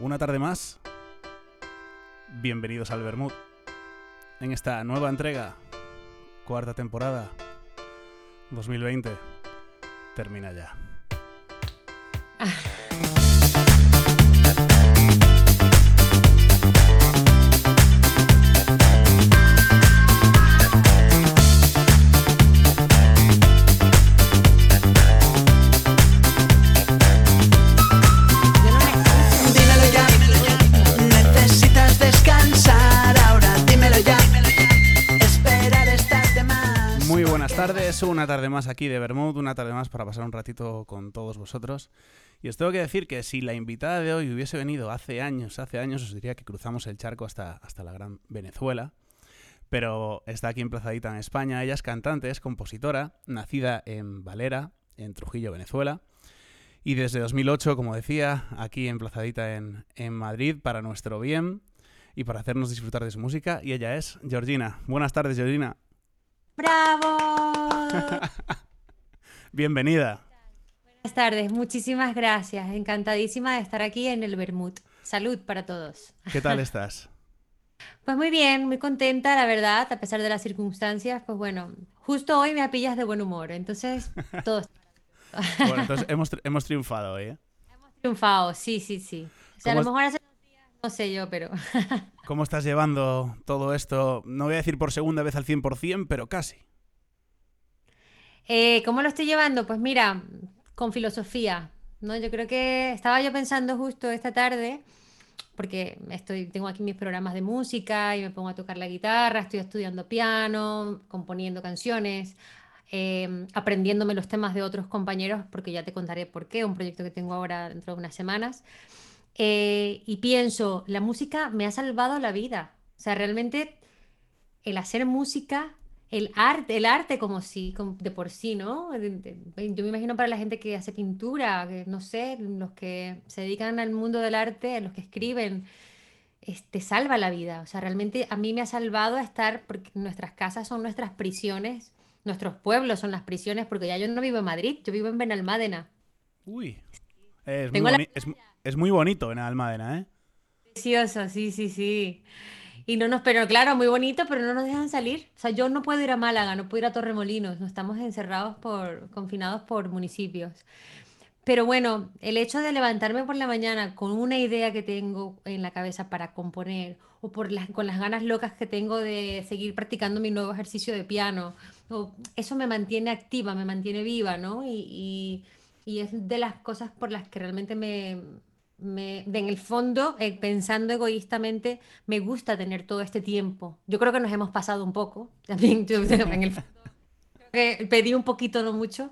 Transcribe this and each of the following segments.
Una tarde más. Bienvenidos al Bermud. En esta nueva entrega, cuarta temporada, 2020, termina ya. una tarde más aquí de Bermud, una tarde más para pasar un ratito con todos vosotros. Y os tengo que decir que si la invitada de hoy hubiese venido hace años, hace años, os diría que cruzamos el charco hasta, hasta la gran Venezuela. Pero está aquí emplazadita en España. Ella es cantante, es compositora, nacida en Valera, en Trujillo, Venezuela. Y desde 2008, como decía, aquí emplazadita en, en Madrid para nuestro bien y para hacernos disfrutar de su música. Y ella es Georgina. Buenas tardes, Georgina. ¡Bravo! Bienvenida. Buenas tardes, muchísimas gracias. Encantadísima de estar aquí en el Bermud. Salud para todos. ¿Qué tal estás? Pues muy bien, muy contenta, la verdad, a pesar de las circunstancias. Pues bueno, justo hoy me pillas de buen humor, entonces todo está Bueno, entonces hemos, tri- hemos triunfado hoy, ¿eh? triunfado. Sí, sí, sí. O sea, a ¿Cómo lo mejor hace no sé yo, pero ¿Cómo estás llevando todo esto? No voy a decir por segunda vez al 100%, pero casi. Eh, ¿cómo lo estoy llevando? Pues mira, con filosofía, ¿no? Yo creo que estaba yo pensando justo esta tarde, porque estoy, tengo aquí mis programas de música y me pongo a tocar la guitarra, estoy estudiando piano, componiendo canciones, eh, aprendiéndome los temas de otros compañeros, porque ya te contaré por qué, un proyecto que tengo ahora dentro de unas semanas. Eh, y pienso, la música me ha salvado la vida. O sea, realmente el hacer música, el arte, el arte como si, como de por sí, ¿no? De- de- Yo me imagino para la gente que hace pintura, que no sé, los que se dedican al mundo del arte, los que escriben, es- te salva la vida. O sea, realmente a mí me ha salvado estar, porque nuestras casas son nuestras prisiones, nuestros pueblos son las prisiones, porque ya yo no vivo en Madrid, yo vivo en Benalmádena. Uy. Es muy, Tengo la boni- es, es muy bonito en Almadena, ¿eh? Precioso, sí, sí, sí. Y no nos, pero claro, muy bonito, pero no nos dejan salir. O sea, yo no puedo ir a Málaga, no puedo ir a Torremolinos, no estamos encerrados por, confinados por municipios. Pero bueno, el hecho de levantarme por la mañana con una idea que tengo en la cabeza para componer, o por las, con las ganas locas que tengo de seguir practicando mi nuevo ejercicio de piano, eso me mantiene activa, me mantiene viva, ¿no? Y- y es de las cosas por las que realmente me, me- en el fondo, eh, pensando egoístamente, me gusta tener todo este tiempo. Yo creo que nos hemos pasado un poco, también, yo, en el fondo, creo que pedí un poquito, no mucho.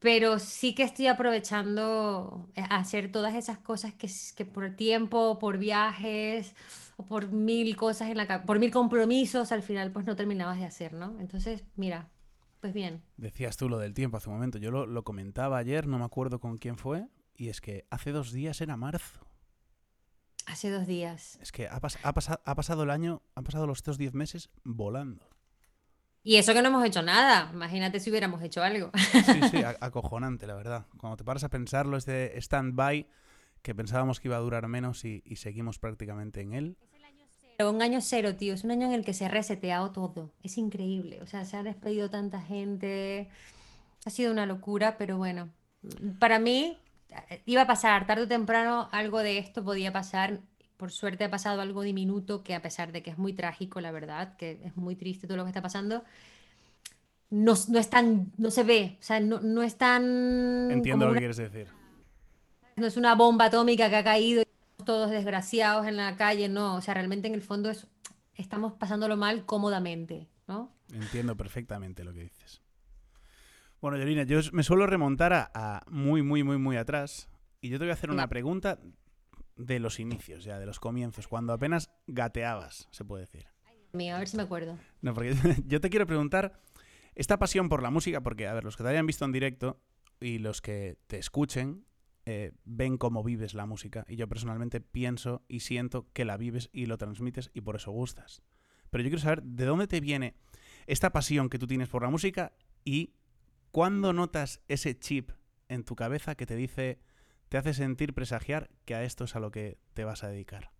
Pero sí que estoy aprovechando eh, a hacer todas esas cosas que, que por tiempo, por viajes, o por mil cosas en la por mil compromisos, al final pues no terminabas de hacer, ¿no? Entonces, mira, pues bien. Decías tú lo del tiempo hace un momento. Yo lo, lo comentaba ayer, no me acuerdo con quién fue. Y es que hace dos días era marzo. Hace dos días. Es que ha, pas- ha pasa- ha pasado el año, han pasado los estos diez meses volando. Y eso que no hemos hecho nada. Imagínate si hubiéramos hecho algo. Sí, sí, acojonante, la verdad. Cuando te paras a pensarlo, este stand-by que pensábamos que iba a durar menos y, y seguimos prácticamente en él. Pero un año cero, tío. Es un año en el que se ha reseteado todo. Es increíble. O sea, se ha despedido tanta gente. Ha sido una locura, pero bueno. Para mí iba a pasar tarde o temprano algo de esto podía pasar. Por suerte ha pasado algo diminuto que a pesar de que es muy trágico, la verdad, que es muy triste todo lo que está pasando, no, no es tan, no se ve. O sea, no, no es tan Entiendo lo que una- quieres decir. no es una bomba atómica que ha caído y estamos todos desgraciados en la calle, no. O sea, realmente en el fondo es, estamos pasándolo mal cómodamente, ¿no? Entiendo perfectamente lo que dices. Bueno, Yolina, yo me suelo remontar a, a muy, muy, muy, muy atrás. Y yo te voy a hacer una pregunta de los inicios, ya, de los comienzos, cuando apenas gateabas, se puede decir. Mío, a ver si me acuerdo. No, porque yo te quiero preguntar esta pasión por la música, porque, a ver, los que te hayan visto en directo y los que te escuchen eh, ven cómo vives la música. Y yo personalmente pienso y siento que la vives y lo transmites y por eso gustas. Pero yo quiero saber de dónde te viene esta pasión que tú tienes por la música y cuándo notas ese chip en tu cabeza que te dice te hace sentir presagiar que a esto es a lo que te vas a dedicar?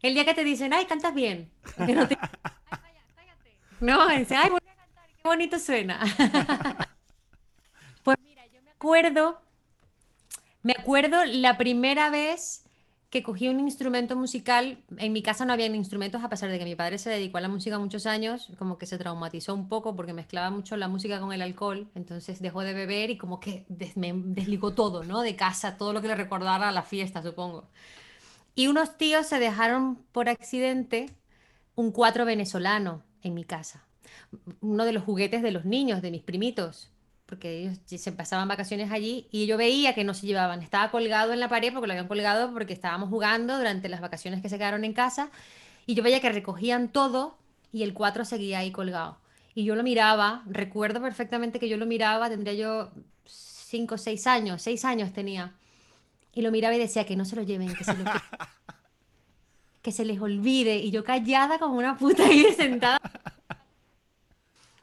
El día que te dicen, ay, cantas bien. Que no, te... no, dice, ay, voy a cantar, qué bonito suena. pues mira, yo me acuerdo, me acuerdo la primera vez que cogí un instrumento musical. En mi casa no había instrumentos, a pesar de que mi padre se dedicó a la música muchos años, como que se traumatizó un poco porque mezclaba mucho la música con el alcohol, entonces dejó de beber y como que des me desligó todo, ¿no? De casa, todo lo que le recordara a la fiesta, supongo. Y unos tíos se dejaron por accidente un cuatro venezolano en mi casa. Uno de los juguetes de los niños, de mis primitos porque ellos se pasaban vacaciones allí y yo veía que no se llevaban. Estaba colgado en la pared porque lo habían colgado porque estábamos jugando durante las vacaciones que se quedaron en casa y yo veía que recogían todo y el 4 seguía ahí colgado. Y yo lo miraba, recuerdo perfectamente que yo lo miraba, tendría yo 5 o 6 años, 6 años tenía. Y lo miraba y decía que no se lo lleven, que se, lo... que se les olvide. Y yo callada como una puta ahí sentada.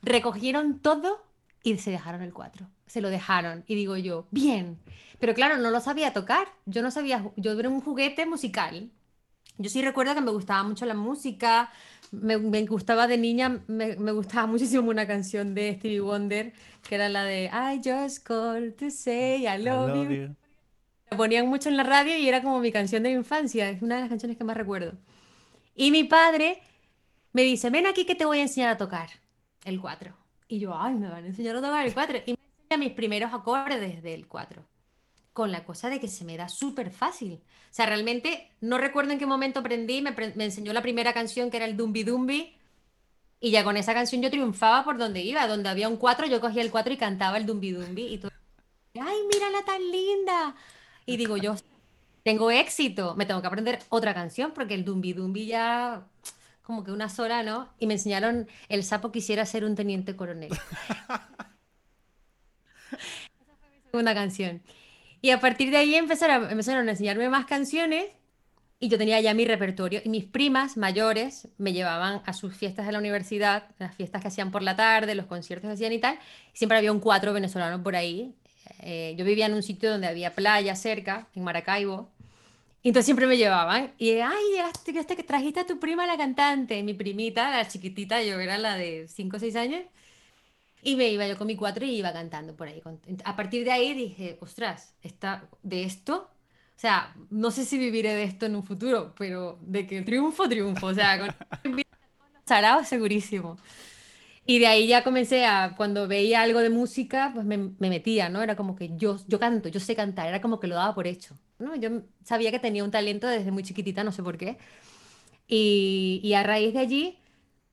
Recogieron todo y se dejaron el 4. Se lo dejaron. Y digo yo, bien. Pero claro, no lo sabía tocar. Yo no sabía, yo era un juguete musical. Yo sí recuerdo que me gustaba mucho la música. Me, me gustaba de niña, me, me, gustaba muchísimo una canción de Stevie Wonder, que era la de I just called to say I love, I love you. you. La ponían mucho en la radio y era como mi canción de infancia. Es una de las canciones que más recuerdo. Y mi padre me dice, ven aquí que te voy a enseñar a tocar el 4. Y yo, ay, me van a enseñar a tocar el 4. Y me enseña mis primeros acordes del 4. Con la cosa de que se me da súper fácil. O sea, realmente no recuerdo en qué momento aprendí. Me, me, enseñó la primera canción que era el Dumbi Dumbi. Y ya con esa canción yo triunfaba por donde iba. Donde había un 4, yo cogía el 4 y cantaba el Dumbi Dumbi. Y todo. ¡Ay, mírala tan linda! Y digo, yo tengo éxito. Me tengo que aprender otra canción porque el Dumbi Dumbi ya como que una sola, ¿no? Y me enseñaron, el sapo quisiera ser un teniente coronel. Esa fue mi segunda canción. Y a partir de ahí empezaron, empezaron a enseñarme más canciones y yo tenía ya mi repertorio. Y mis primas mayores me llevaban a sus fiestas de la universidad, las fiestas que hacían por la tarde, los conciertos que hacían y tal. Y siempre había un cuatro venezolano por ahí. Eh, yo vivía en un sitio donde había playa cerca, en Maracaibo. Y entonces siempre me llevaban. Y, ay, llegaste, llegaste que trajiste a tu prima la cantante, mi primita, la chiquitita, yo era la de 5 o 6 años. Y me iba yo con mi cuatro y iba cantando por ahí. A partir de ahí dije, ostras, está de esto, o sea, no sé si viviré de esto en un futuro, pero de que triunfo, triunfo. O sea, con sarao segurísimo. Y de ahí ya comencé a, cuando veía algo de música, pues me, me, metía, ¿no? Era como que yo, yo canto, yo sé cantar, era como que lo daba por hecho, ¿no? Yo sabía que tenía un talento desde muy chiquitita, no sé por qué. Y, y a raíz de allí,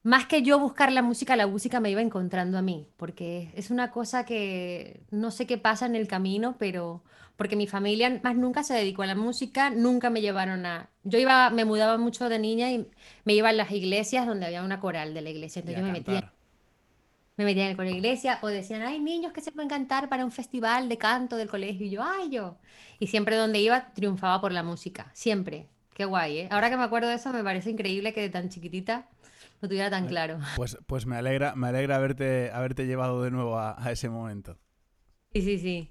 más que yo buscar la música, la música me iba encontrando a mí, porque es una cosa que no sé qué pasa en el camino, pero porque mi familia más nunca se dedicó a la música, nunca me llevaron a... Yo iba, me mudaba mucho de niña y me iba a las iglesias donde había una coral de la iglesia, entonces yo me metía me metían con la iglesia o decían, hay niños que se pueden cantar para un festival de canto del colegio. Y yo, ay, yo. Y siempre donde iba triunfaba por la música, siempre. Qué guay, ¿eh? Ahora que me acuerdo de eso, me parece increíble que de tan chiquitita lo tuviera tan claro. Pues, pues me alegra, me alegra haberte, haberte llevado de nuevo a, a ese momento. Sí, sí, sí.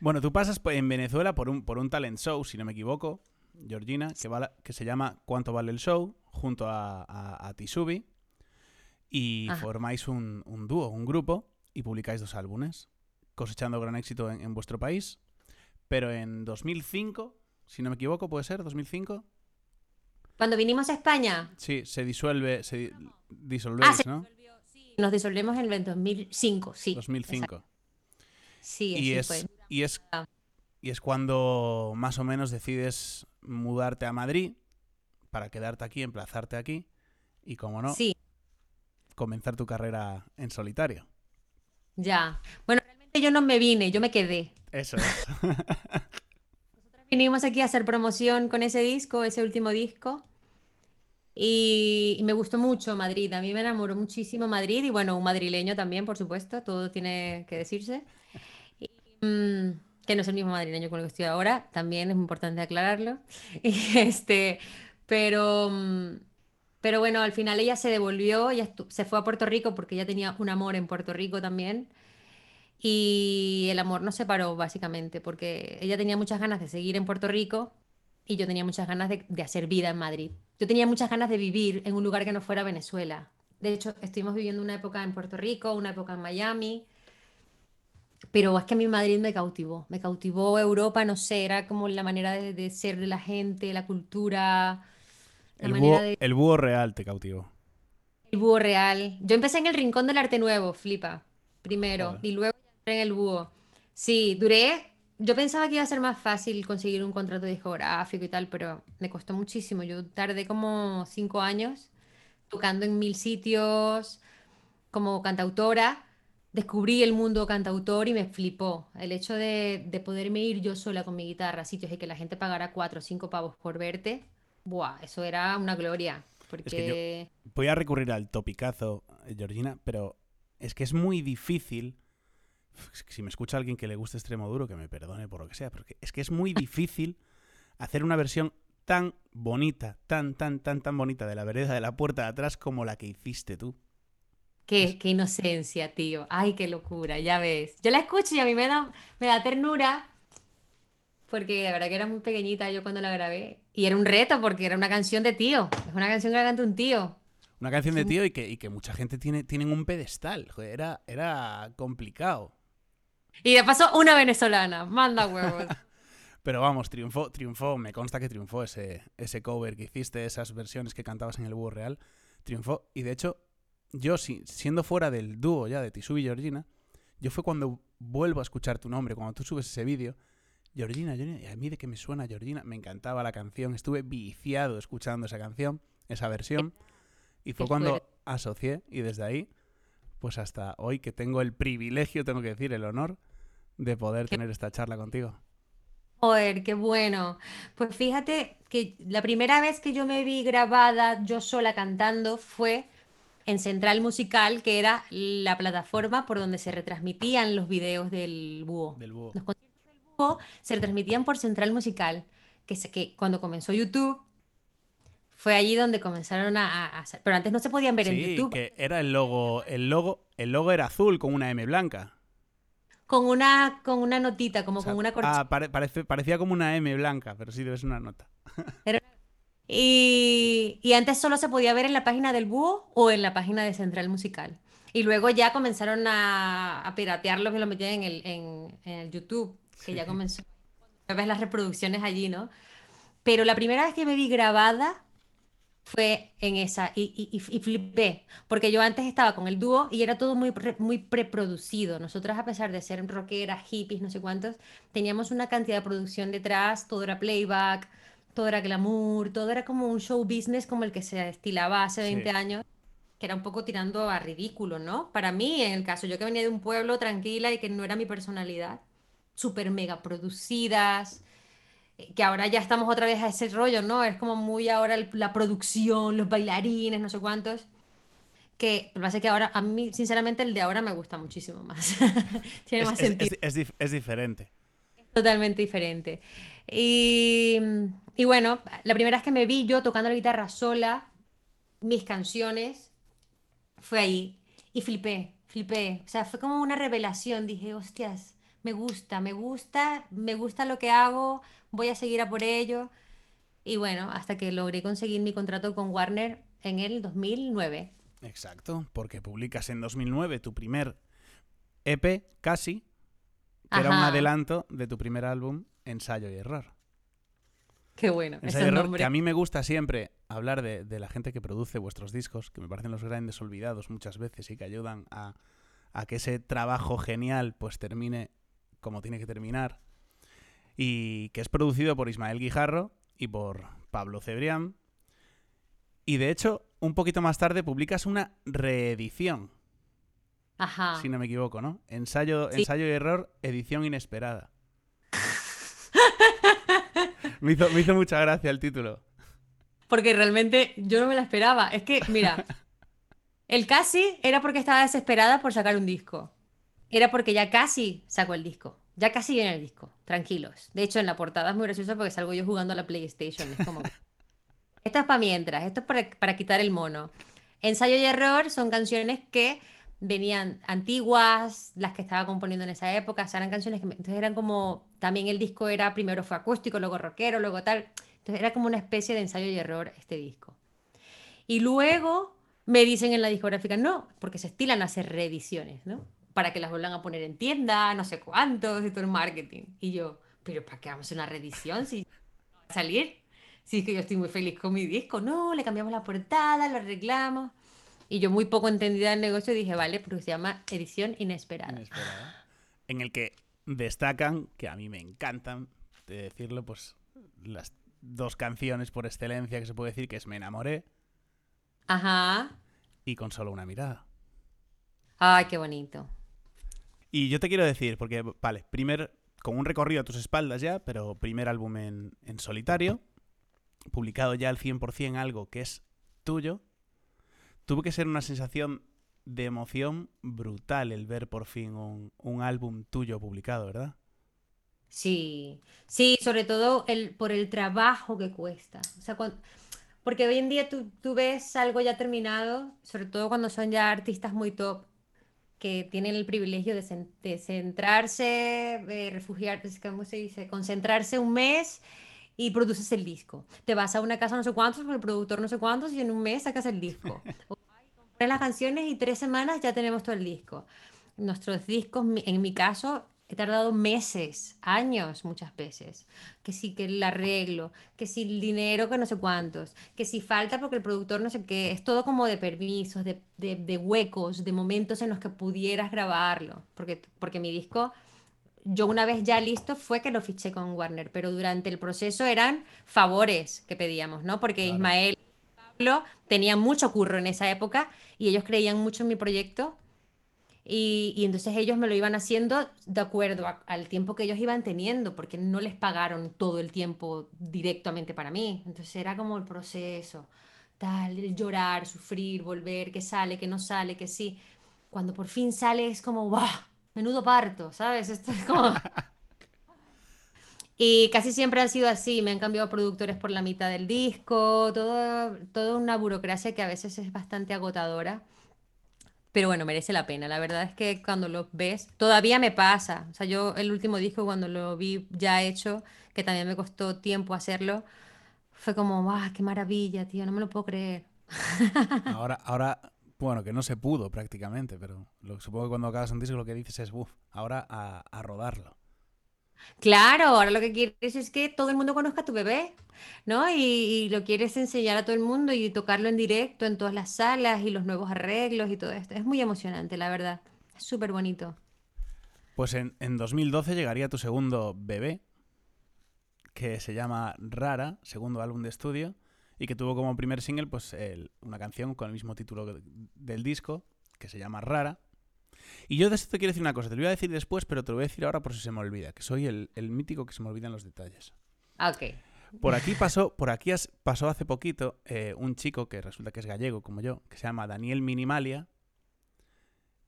Bueno, tú pasas en Venezuela por un, por un talent show, si no me equivoco, Georgina, que, va, que se llama ¿Cuánto vale el show? junto a, a, a Tisubi y Ajá. formáis un, un, dúo, un grupo, y publicáis dos álbumes, cosechando gran éxito en, en, vuestro país. Pero en 2005, si no me equivoco, puede ser, 2005. Cuando vinimos a España. Sí, se disuelve, se disolvéis, ah, se ¿no? Sí, nos disolvemos en el 2005, sí. 2005. Exacto. Sí, y es, fue. Y es, y es cuando más o menos decides mudarte a Madrid para quedarte aquí, emplazarte aquí. Y como no, sí comenzar tu carrera en solitario. Ya. Bueno, realmente yo no me vine, yo me quedé. Eso es. Nosotros vinimos aquí a hacer promoción con ese disco, ese último disco. Y, y, me gustó mucho Madrid. A mí me enamoró muchísimo Madrid y bueno, un madrileño también, por supuesto, todo tiene que decirse. Y, mmm, que no es el mismo madrileño con el que estoy ahora, también es importante aclararlo. Y este, pero... Mmm, pero bueno, al final ella se devolvió, ella se fue a Puerto Rico porque ella tenía un amor en Puerto Rico también. Y el amor nos separó básicamente porque ella tenía muchas ganas de seguir en Puerto Rico y yo tenía muchas ganas de, hacer vida en Madrid. Yo tenía muchas ganas de vivir en un lugar que no fuera Venezuela. De hecho, estuvimos viviendo una época en Puerto Rico, una época en Miami, pero es que a mí Madrid me cautivó, me cautivó Europa, no sé, era como la manera de, ser de la gente, la cultura, El búho, de... el búho real te cautivó. El búho real. Yo empecé en el Rincón del Arte Nuevo, flipa, primero, y luego en el búho. Sí, duré. Yo pensaba que iba a ser más fácil conseguir un contrato discográfico y tal, pero me costó muchísimo. Yo tardé como cinco años tocando en mil sitios como cantautora. Descubrí el mundo cantautor y me flipó. El hecho de, de poderme ir yo sola con mi guitarra a sitios y que la gente pagara cuatro o cinco pavos por verte, buah, eso era una gloria. Porque Voy a recurrir al topicazo, eh, Georgina, pero es que es muy difícil. Si me escucha alguien que le guste extremo duro, que me perdone por lo que sea, porque es que es muy difícil hacer una versión tan bonita, tan, tan, tan, tan bonita de la vereda de la puerta de atrás como la que hiciste tú. Qué, qué inocencia, tío. Ay, qué locura, ya ves. Yo la escucho y a mí me da, me da ternura, porque la verdad que era muy pequeñita yo cuando la grabé. Y era un reto, porque era una canción de tío. Es una canción que la canta un tío. Una canción de tío y que, y que mucha gente tiene tienen un pedestal. Joder, era, era complicado. Y de paso, una venezolana. Manda huevos. Pero vamos, triunfó, triunfó, me consta que triunfó ese, ese cover que hiciste, esas versiones que cantabas en el Búho Real, triunfó. Y de hecho, yo si- siendo fuera del dúo ya de Tisú y Georgina, yo fue cuando vuelvo a escuchar tu nombre, cuando tú subes ese vídeo, Georgina, Georgina, y a mí de que me suena Georgina, me encantaba la canción, estuve viciado escuchando esa canción, esa versión, y fue cuando asocié, y desde ahí, pues hasta hoy que tengo el privilegio, tengo que decir, el honor de poder tener esta charla contigo. Joder, qué bueno. Pues fíjate que la primera vez que yo me vi grabada yo sola cantando fue en Central Musical, que era la plataforma por donde se retransmitían los videos del búho. Del búho. Los búho se retransmitían por Central Musical, que, se- que cuando comenzó YouTube fue allí donde comenzaron a, a- hacer. Pero antes no se podían ver en Sí, YouTube. que era el logo, el logo, el logo era azul con una M blanca. Con una, con una notita, como O sea, con una corchita. ah, pare- parece- parecía como una M blanca, pero sí debe ser una nota. Y, y antes solo se podía ver en la página del búho o en la página de Central Musical. Y luego ya comenzaron a, a piratearlo y lo metían en el, en, en el YouTube, que ya comenzó. Ves las reproducciones allí, ¿no? Pero la primera vez que me vi grabada fue en esa y, y- y- flipé, porque yo antes estaba con el dúo y era todo muy, muy preproducido. Nosotras, a pesar de ser rockeras, hippies, no sé cuántos, teníamos una cantidad de producción detrás, todo era playback, todo era glamour, todo era como un show business como el que se estilaba hace Sí. 20 años, que era un poco tirando a ridículo, ¿no? Para mí, en el caso, yo que venía de un pueblo tranquila y que no era mi personalidad, súper mega producidas eh, que ahora ya estamos otra vez a ese rollo, ¿no? Es como muy ahora el- la producción, los bailarines, no sé cuántos. Que lo que pasa es que ahora, a mí, sinceramente, el de ahora me gusta muchísimo más. Tiene Es, más es- sentido, es- es dif- es diferente. totalmente diferente. Y, y bueno, la primera vez que me vi yo tocando la guitarra sola, mis canciones, fue ahí. Y flipé, flipé. O sea, fue como una revelación. Dije, hostias, me gusta, me gusta, me gusta lo que hago, voy a seguir a por ello. Y bueno, hasta que logré conseguir mi contrato con Warner en el 2009. Exacto, porque publicas en 2009 tu primer EP, casi, que era un adelanto de tu primer álbum, Ensayo y Error. Qué bueno, Ensayo y Error, nombres. que a mí me gusta siempre hablar de, de la gente que produce vuestros discos, que me parecen los grandes olvidados muchas veces y que ayudan a, a que ese trabajo genial pues termine como tiene que terminar. Y que es producido por Ismael Guijarro y por Pablo Cebrián. Y de hecho, un poquito más tarde publicas una reedición, Ajá. si no me equivoco, ¿no? Ensayo, Sí. ensayo y error, edición inesperada. me, hizo, me hizo mucha gracia el título. Porque realmente yo no me la esperaba. Es que, mira, el casi era porque estaba desesperada por sacar un disco. Era porque ya casi sacó el disco. Ya casi viene el disco. Tranquilos. De hecho, en la portada es muy gracioso porque salgo yo jugando a la PlayStation. Es como. Esto es para mientras. Esto es para, para quitar el mono. Ensayo y error son canciones que venían antiguas, las que estaba componiendo en esa época, o sea, eran canciones que me- entonces eran como, también el disco era, primero fue acústico, luego rockero, luego tal, entonces era como una especie de ensayo y error este disco. Y luego me dicen en la discográfica, no, porque se estilan a hacer reediciones, ¿no? Para que las vuelvan a poner en tienda, no sé cuántos, y todo el marketing. Y yo, pero ¿para qué vamos a hacer una reedición si va a salir? Si es que yo estoy muy feliz con mi disco. No, le cambiamos la portada, lo arreglamos. Y yo muy poco entendida del negocio dije, vale, porque se llama edición inesperada. Inesperada. En el que destacan, que a mí me encantan, de decirlo, pues las dos canciones por excelencia que se puede decir que es Me enamoré Ajá. y Con solo una mirada. Ay, qué bonito. Y yo te quiero decir, porque, vale, primer, con un recorrido a tus espaldas ya, pero primer álbum en, solitario, publicado ya al 100% algo que es tuyo, tuvo que ser una sensación de emoción brutal el ver por fin un, álbum tuyo publicado, ¿verdad? Sí, sí, sobre todo el, por el trabajo que cuesta. O sea, porque hoy en día tú ves algo ya terminado, sobre todo cuando son ya artistas muy top, que tienen el privilegio de, cen- de centrarse, de refugiarse, ¿cómo se dice? Concentrarse un mes y produces el disco. Te vas a una casa no sé cuántos con el productor no sé cuántos y en un mes sacas el disco. O las canciones y tres semanas ya tenemos todo el disco. Nuestros discos, en mi caso, he tardado meses, años muchas veces. Que sí, que el arreglo, que si el dinero, que no sé cuántos, que si falta porque el productor no sé qué. Es todo como de permisos, de, de- de huecos, de momentos en los que pudieras grabarlo. Porque, porque mi disco, yo una vez ya listo, fue que lo fiché con Warner, pero durante el proceso eran favores que pedíamos, ¿no? Porque Claro. Ismael Pablo tenían mucho curro en esa época y ellos creían mucho en mi proyecto y, y entonces ellos me lo iban haciendo de acuerdo a- al tiempo que ellos iban teniendo, porque no les pagaron todo el tiempo directamente para mí. Entonces era como el proceso, tal, el llorar, sufrir, volver, que sale, que no sale, que sí. Cuando por fin sale es como, ¡guau! Menudo parto, ¿sabes? Esto es como... Y casi siempre han sido así, me han cambiado productores por la mitad del disco, todo, toda una burocracia que a veces es bastante agotadora. Pero bueno, merece la pena. La verdad es que cuando lo ves, todavía me pasa. O sea, yo el último disco cuando lo vi ya hecho, que también me costó tiempo hacerlo, fue como, ¡guau, qué maravilla, tío! No me lo puedo creer. Ahora, ahora, bueno, que no se pudo prácticamente, pero lo, supongo que cuando acabas un disco lo que dices es, uff, ahora a, a rodarlo. Claro, ahora lo que quieres es que todo el mundo conozca tu bebé, ¿no? Y, lo quieres enseñar a todo el mundo y tocarlo en directo en todas las salas y los nuevos arreglos y todo esto. Es muy emocionante, la verdad. Es súper bonito. Pues en, en 2012 llegaría tu segundo bebé, que se llama Rara, segundo álbum de estudio, y que tuvo como primer single pues una canción con el mismo título del disco, que se llama Rara. Y yo de esto te quiero decir una cosa, te lo voy a decir después, pero te lo voy a decir ahora por si se me olvida, que soy el, el mítico que se me olvidan los detalles. Ah, Ok. Por aquí pasó, por aquí as- pasó hace poquito eh, un chico que resulta que es gallego como yo, que se llama Daniel Minimalia,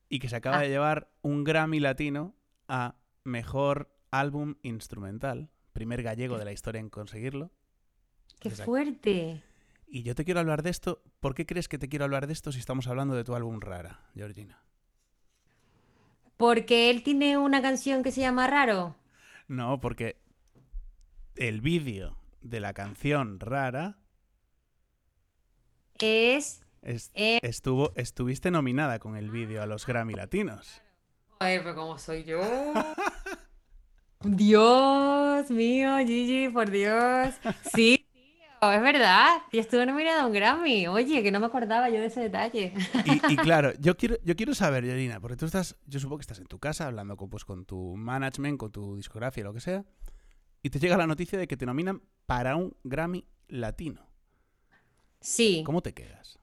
y que se acaba Ah. de llevar un Grammy latino a mejor álbum instrumental, primer gallego de la historia en conseguirlo. ¡Qué fuerte! Y yo te quiero hablar de esto. ¿Por qué crees que te quiero hablar de esto si estamos hablando de tu álbum Rara, Georgina? Porque él tiene una canción que se llama Raro. No, porque el vídeo de la canción Rara Es... es- Eh. estuvo, estuviste nominada con el vídeo a los Grammy Latinos. Ay, pero ¿cómo soy yo? Dios mío, Gigi, por Dios. Sí, es verdad. Y estuve nominada a un Grammy. Oye, que no me acordaba yo de ese detalle. Y, y claro, yo quiero, yo quiero saber, Georgina, porque tú estás, yo supongo que estás en tu casa hablando con, pues, con tu management, con tu discografía, lo que sea, y te llega la noticia de que te nominan para un Grammy latino. Sí, ¿Cómo te quedas?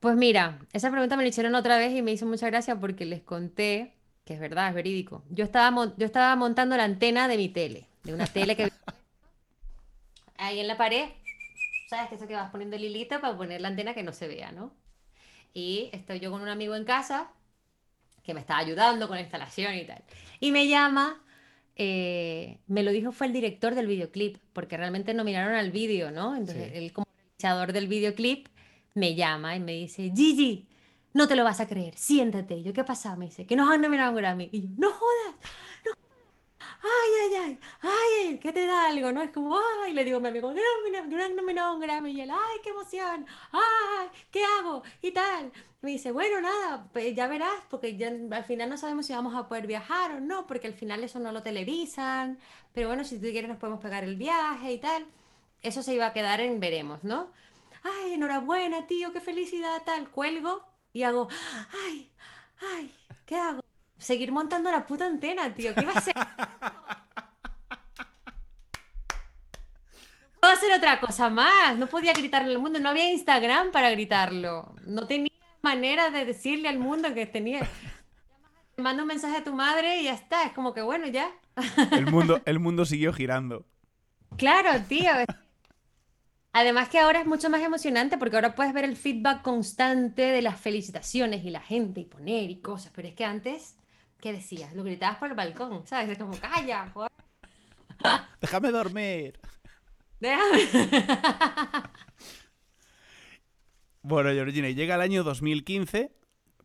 pues mira, esa pregunta me la hicieron otra vez y me hizo mucha gracia porque les conté, que es verdad, es verídico. Yo estaba, yo estaba montando la antena de mi tele, de una tele que... Ahí en la pared, ¿sabes? Que eso que vas poniendo el hilito para poner la antena que no se vea, ¿no? Y estoy yo con un amigo en casa que me estaba ayudando con la instalación y tal. Y me llama, eh, me lo dijo fue el director del videoclip, porque realmente nominaron al vídeo, ¿no? Entonces Sí. él como realizador del videoclip me llama y me dice, Gigi, no te lo vas a creer, siéntate. Y yo, ¿qué pasa? Me dice, que nos han nominado a Grammy. Y yo, no jodas, no jodas. Ay, ay, ay, ay, ¿qué te da algo? ¿No? Es como, ay, le digo a mi amigo, que no han nominado a un Grammy. Y él, ay, qué emoción, ay, ¿qué hago? Y tal. Me dice, bueno, nada, pues ya verás, porque ya al final no sabemos si vamos a poder viajar o no, porque al final eso no lo televisan. Pero bueno, si tú quieres nos podemos pegar el viaje y tal. Eso se iba a quedar en veremos, ¿no? Ay, enhorabuena, tío, qué felicidad, tal. Cuelgo y hago, ay, ay, ¿qué hago? Seguir montando la puta antena, tío. ¿Qué va a ser? puedo hacer otra cosa más. No podía gritarle al mundo. No había Instagram para gritarlo. No tenía manera de decirle al mundo que tenía. Te mando un mensaje a tu madre y ya está. Es como que bueno, ya. El mundo, el mundo siguió girando. Claro, tío. Además que ahora es mucho más emocionante porque ahora puedes ver el feedback constante de las felicitaciones y la gente y poner y cosas. Pero es que antes, ¿qué decías? Lo gritabas por el balcón, ¿sabes? Es como, calla, joder. Déjame dormir. Déjame. Bueno, Georgina, y llega el año 2015,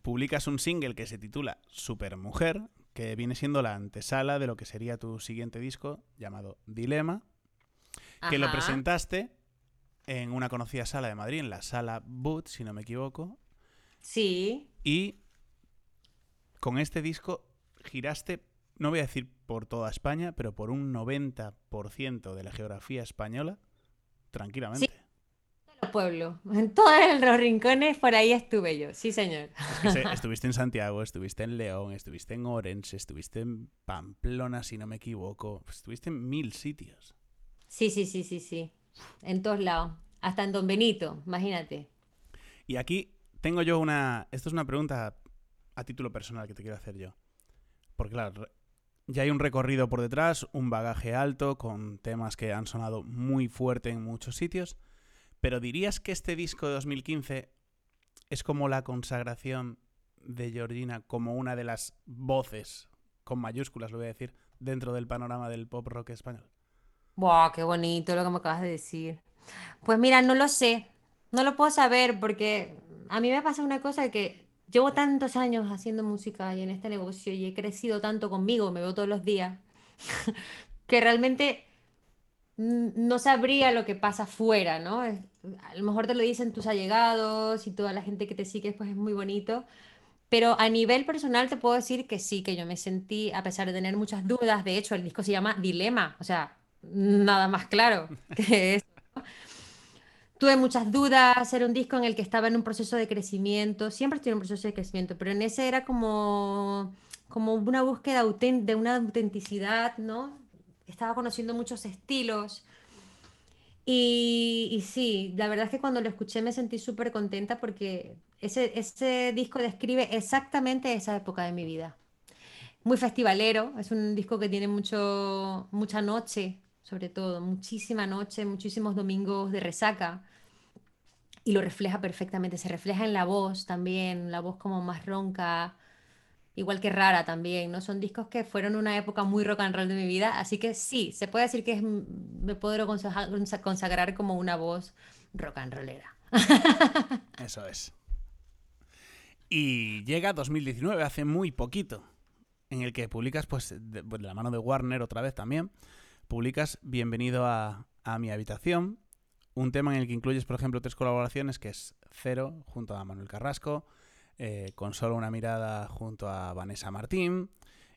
publicas un single que se titula Supermujer, que viene siendo la antesala de lo que sería tu siguiente disco llamado Dilema, que lo presentaste en una conocida sala de Madrid, en la sala Boot, si no me equivoco, Sí. y con este disco giraste, no voy a decir por toda España, pero por un 90% de la geografía española, tranquilamente. los pueblos, en todos los rincones, por ahí estuve yo, sí señor. Es que se- estuviste en Santiago, estuviste en León, estuviste en Orense, estuviste en Pamplona, si no me equivoco. Estuviste en mil sitios. Sí, sí, sí, sí, sí, en todos lados, hasta en Don Benito, imagínate. Y aquí tengo yo una... Esto es una pregunta a título personal que te quiero hacer yo. Porque claro, ya hay un recorrido por detrás, un bagaje alto, con temas que han sonado muy fuerte en muchos sitios. Pero dirías que este disco de 2015 es como la consagración de Georgina como una de las voces, con mayúsculas lo voy a decir, dentro del panorama del pop rock español. Buah, qué bonito lo que me acabas de decir. Pues mira, no lo sé, no lo puedo saber porque a mí me pasa una cosa que llevo tantos años haciendo música y en este negocio y he crecido tanto conmigo, me veo todos los días, que realmente no sabría lo que pasa afuera, ¿no? A lo mejor te lo dicen tus allegados y toda la gente que te sigue, pues es muy bonito. Pero a nivel personal te puedo decir que sí, que yo me sentí, a pesar de tener muchas dudas, de hecho el disco se llama Dilema, o sea, nada más claro que eso. Tuve muchas dudas, era un disco en el que estaba en un proceso de crecimiento, siempre estoy en un proceso de crecimiento, pero en ese era como, como una búsqueda de una autenticidad, ¿no? Estaba conociendo muchos estilos. Y, y sí, la verdad es que cuando lo escuché me sentí súper contenta porque ese, ese disco describe exactamente esa época de mi vida. Muy festivalero, es un disco que tiene mucho, mucha noche, sobre todo, muchísima noche, muchísimos domingos de resaca y lo refleja perfectamente. Se refleja en la voz también, la voz como más ronca, igual que rara también, ¿no? Son discos que fueron una época muy rock and roll de mi vida, así que sí, se puede decir que me puedo consagra- consa- consagrar como una voz rock and rollera. Eso es. Y llega 2019, hace muy poquito, en el que publicas, pues, de, de la mano de Warner otra vez también, publicas Bienvenido a, a mi habitación, un tema en el que incluyes, por ejemplo, tres colaboraciones, que es Cero, junto a Manuel Carrasco, eh, Con solo una mirada, junto a Vanessa Martín,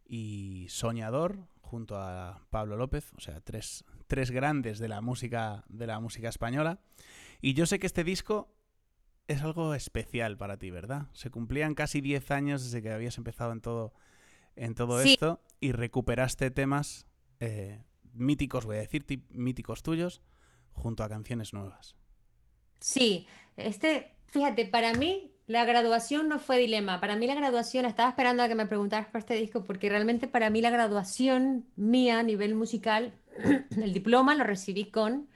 y Soñador, junto a Pablo López, o sea, tres, tres grandes de la música, de la música española. Y yo sé que este disco es algo especial para ti, ¿verdad? Se cumplían casi 10 años desde que habías empezado en todo, en todo Sí. esto y recuperaste temas eh, míticos, voy a decir, míticos tuyos, junto a canciones nuevas. Sí, este, fíjate, para mí la graduación no fue dilema. Para mí la graduación, estaba esperando a que me preguntaras por este disco, porque realmente para mí la graduación mía a nivel musical, el diploma lo recibí con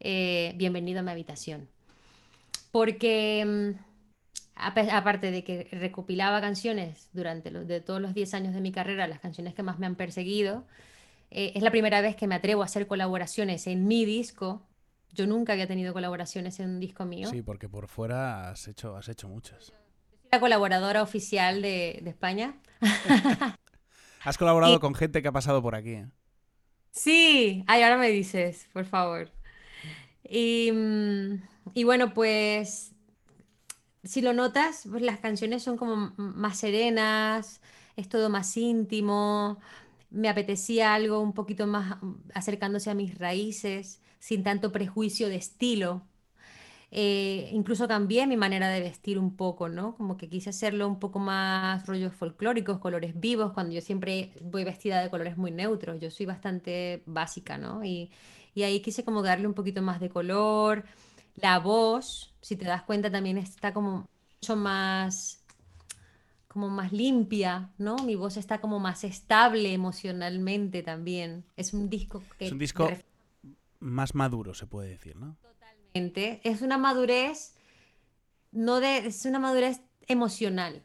eh, Bienvenido a mi habitación. Porque mm, aparte de que recopilaba canciones durante los, de todos los 10 años de mi carrera, las canciones que más me han perseguido, eh, es la primera vez que me atrevo a hacer colaboraciones en mi disco. Yo nunca había tenido colaboraciones en un disco mío. Sí, porque por fuera has hecho, has hecho muchas. la colaboradora oficial de, de España. Has colaborado Y- con gente que ha pasado por aquí. ¿eh? Sí, ay, ahora me dices, por favor. Y, mm, y bueno, pues si lo notas, pues las canciones son como más serenas, es todo más íntimo. Me apetecía algo un poquito más mm, acercándose a mis raíces, sin tanto prejuicio de estilo. Eh, incluso cambié mi manera de vestir un poco, ¿no? Como que quise hacerlo un poco más rollos folclóricos, colores vivos, cuando yo siempre voy vestida de colores muy neutros. Yo soy bastante básica, ¿no? Y, y ahí quise como darle un poquito más de color. La voz, si te das cuenta, también está como mucho más, como más limpia, ¿no? Mi voz está como más estable emocionalmente también. Es un disco que Es un disco más maduro, se puede decir, ¿no? Totalmente. Es una madurez, no de, es una madurez emocional.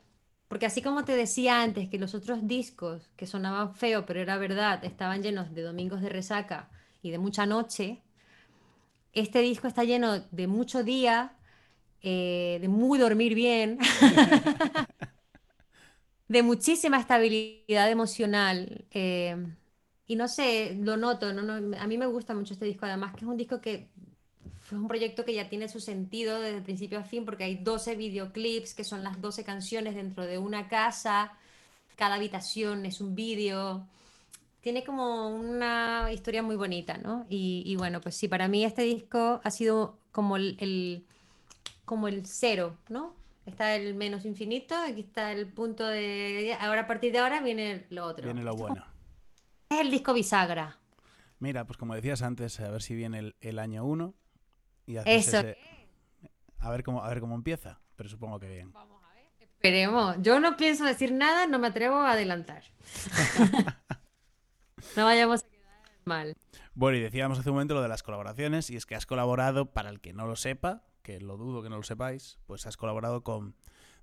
Porque así como te decía antes que los otros discos que sonaban feo, pero era verdad, estaban llenos de domingos de resaca y de mucha noche, este disco está lleno de mucho día, eh, de muy dormir bien, de muchísima estabilidad emocional. eh, y no sé, lo noto, no, no, a mí me gusta mucho este disco, además que es un disco que fue un proyecto que ya tiene su sentido desde principio a fin, porque hay 12 videoclips que son las 12 canciones dentro de una casa, cada habitación es un vídeo. Tiene como una historia muy bonita, ¿no? Y, y bueno, pues sí, para mí este disco ha sido como el, el- como el cero, ¿no? Está el menos infinito, aquí está el punto de... Ahora a partir de ahora viene lo otro. Viene lo bueno. Es el disco bisagra. Mira, pues como decías antes, a ver si viene el, el año 1 y haces Eso. ese- A ver cómo, a ver cómo empieza, pero supongo que bien. Esperemos. Yo no pienso decir nada, no me atrevo a adelantar. No vayamos a quedar mal. Bueno, y decíamos hace un momento lo de las colaboraciones, y es que has colaborado, para el que no lo sepa, que lo dudo que no lo sepáis, pues has colaborado con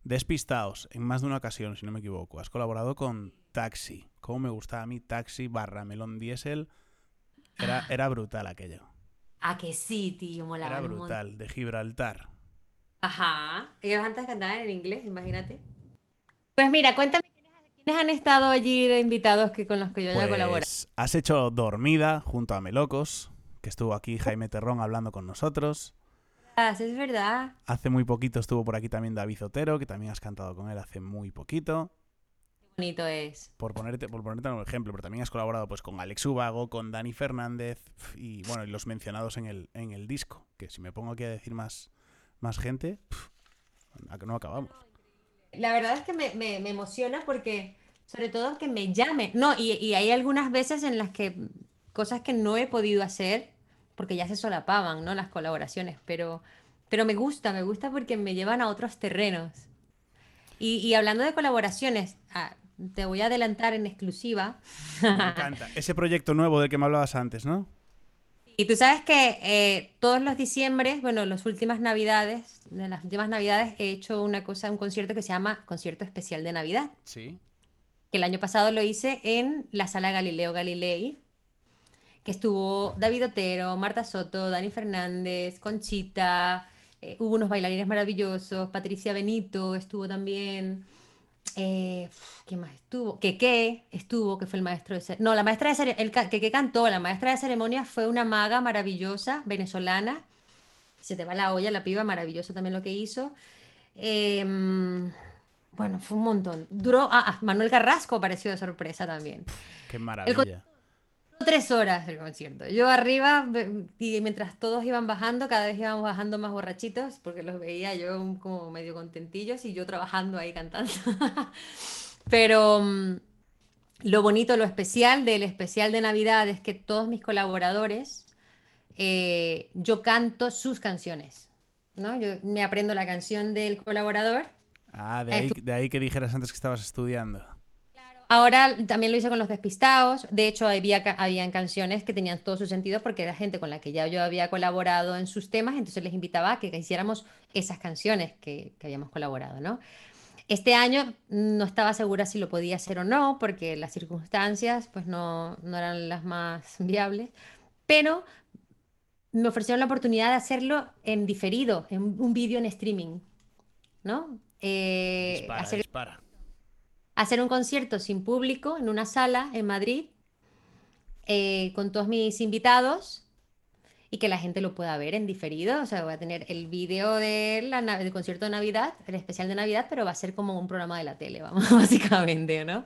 Despistaos en más de una ocasión, si no me equivoco. Has colaborado con Taxi. Cómo me gustaba a mí Taxi barra Melón Diesel. Era, era brutal aquello. Ah, que sí, tío, molaba Era brutal, de Gibraltar. Ajá. Ellos antes cantaban en inglés, imagínate. Pues mira, cuéntame quiénes, han estado allí de invitados que con los que yo. Pues has hecho Dormida junto a Melocos, que estuvo aquí Jaime Terrón hablando con nosotros. Es verdad. Hace muy poquito estuvo por aquí también David Otero, que también has cantado con él hace muy poquito. Qué bonito es. Por ponerte, por ponerte un ejemplo, pero también has colaborado pues con Alex Ubago, con Dani Fernández y bueno, y los mencionados en el, en el disco. Que si me pongo aquí a decir más, más gente, que no acabamos. La verdad es que me, me- me emociona porque, sobre todo, que me llamen. No, y, y hay algunas veces en las que cosas que no he podido hacer, porque ya se solapaban, ¿no? Las colaboraciones, pero, pero me gusta, me gusta porque me llevan a otros terrenos. Y, y hablando de colaboraciones, ah, te voy a adelantar en exclusiva. Me encanta. Ese proyecto nuevo del que me hablabas antes, ¿no? Y tú sabes que eh, todos los diciembres, bueno, las últimas navidades, de las últimas navidades he hecho una cosa, un concierto que se llama Concierto Especial de Navidad. Sí. que el año pasado lo hice en la sala Galileo Galilei, que estuvo David Otero, Marta Soto, Dani Fernández, Conchita, eh, hubo unos bailarines maravillosos, Patricia Benito estuvo también, eh, ¿quién más estuvo? Keke estuvo, que fue el maestro de ceremonia, no, la maestra de ceremonia, Keke cantó, la maestra de ceremonia fue una maga maravillosa, venezolana, se te va la olla, la piba, maravilloso también lo que hizo. Em, bueno, fue un montón. Duró. Ah, ah, Manuel Carrasco apareció de sorpresa también. Qué maravilla. Tres horas el concierto. Yo arriba, y mientras todos iban bajando, cada vez íbamos bajando más borrachitos, porque los veía yo como medio contentillos y yo trabajando ahí cantando. Pero mm, lo bonito, lo especial del especial de Navidad es que todos mis colaboradores, eh, yo canto sus canciones. ¿no? Yo me aprendo la canción del colaborador. Ah, de ahí, tú- de ahí que dijeras antes que estabas estudiando. Ahora también lo hice con los despistados. De hecho, había, habían canciones que tenían todo su sentido porque era gente con la que ya yo había colaborado en sus temas, entonces les invitaba a que hiciéramos esas canciones que, que habíamos colaborado, ¿no? Este año no estaba segura si lo podía hacer o no, porque las circunstancias pues no, no eran las más viables, pero me ofrecieron la oportunidad de hacerlo en diferido, en un vídeo en streaming, ¿no? eh, Dispara, hacer, dispara. Hacer un concierto sin público en una sala en Madrid eh, con todos mis invitados y que la gente lo pueda ver en diferido. O sea, voy a tener el na- del concierto de Navidad, el especial de Navidad, pero va a ser como un programa de la tele, básicamente, ¿no?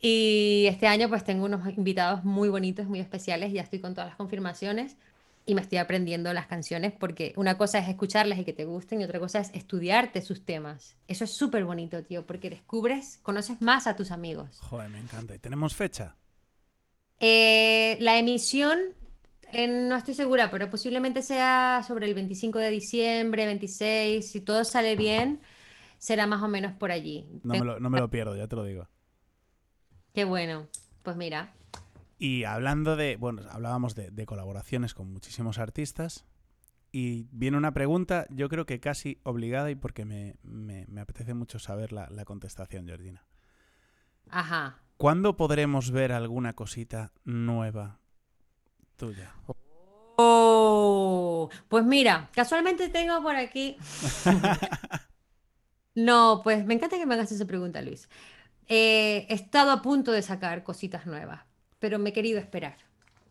Y este año pues tengo unos invitados muy bonitos, muy especiales, ya estoy con todas las confirmaciones y me estoy aprendiendo las canciones porque una cosa es escucharlas y que te gusten y otra cosa es estudiarte sus temas. Eso es súper bonito, tío, porque descubres, conoces más a tus amigos. Joder, me encanta. ¿Y tenemos fecha? Eh, la emisión, eh, no estoy segura, pero posiblemente sea sobre el 25 de diciembre, 26, si todo sale bien, será más o menos por allí. No me, lo, no me lo pierdo, ya te lo digo. Qué bueno, pues mira. Y hablando de, bueno, hablábamos de, de colaboraciones con muchísimos artistas. Y viene una pregunta, yo creo que casi obligada y porque me, me- me apetece mucho saber la, la contestación, Georgina. Ajá. ¿Cuándo podremos ver alguna cosita nueva tuya? Oh, pues mira, casualmente tengo por aquí. No, pues me encanta que me hagas esa pregunta, Luis. Eh, he estado a punto de sacar cositas nuevas, pero me he querido esperar.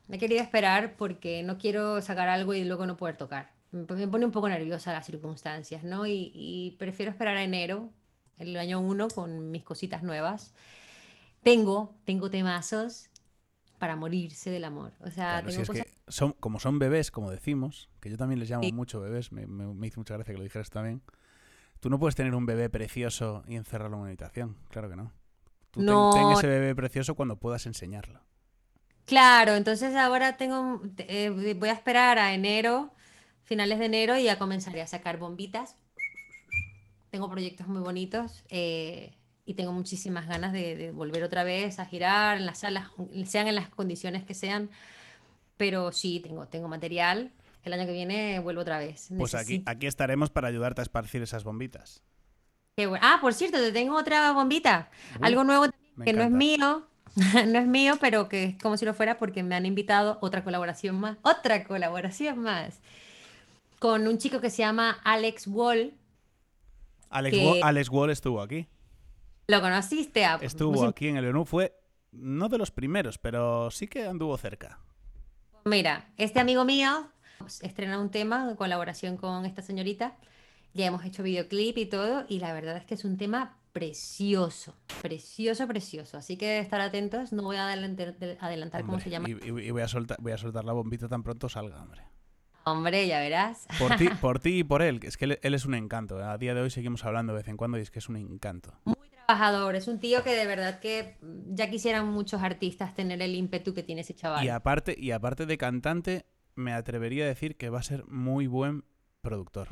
Me he querido esperar porque no quiero sacar algo y luego no poder tocar. Me me pone un poco nerviosa las circunstancias, ¿no? Y, y prefiero esperar a enero, el año uno, con mis cositas nuevas. Tengo, tengo temazos para morirse del amor. O sea, Claro, tengo cosas... que son, como son bebés, como decimos, que yo también les llamo Sí. mucho bebés, me, me- me hizo mucha gracia que lo dijeras también. Tú no puedes tener un bebé precioso y encerrarlo en una habitación, claro que no. Tú ten- No. ten ese bebé precioso cuando puedas enseñarlo. Claro, entonces ahora tengo, eh, voy a esperar a enero, finales de enero, y ya comenzaré a sacar bombitas. Tengo proyectos muy bonitos eh, y tengo muchísimas ganas de, de volver otra vez a girar en las salas, sean en las condiciones que sean. Pero sí, tengo, tengo material. El año que viene vuelvo otra vez. Pues aquí, aquí estaremos para ayudarte a esparcir esas bombitas. Qué bueno. Ah, por cierto, te tengo otra bombita. Uh, Algo nuevo que no es mío, no es mío, pero que es como si lo fuera porque me han invitado otra colaboración más, otra colaboración más, con un chico que se llama Alex Wall. Alex, Wall, Alex Wall estuvo aquí. ¿Lo conociste? Ah, pues Estuvo sim- aquí en el menú. Fue no de los primeros, pero sí que anduvo cerca. Mira, este amigo mío estrena un tema en colaboración con esta señorita. Ya hemos hecho videoclip y todo, y la verdad es que es un tema precioso, precioso, precioso. Así que estar atentos, no voy a adelantar, adelantar cómo se llama. Y, voy, a soltar, voy a soltar la bombita tan pronto salga, hombre. Hombre, ya verás. Por ti, por ti y por él. Es que él, él es un encanto. A día de hoy seguimos hablando de vez en cuando y es que es un encanto. Muy trabajador, es un tío que de verdad que ya quisieran muchos artistas tener el ímpetu que tiene ese chaval. Y aparte, y aparte de cantante, me atrevería a decir que va a ser muy buen productor.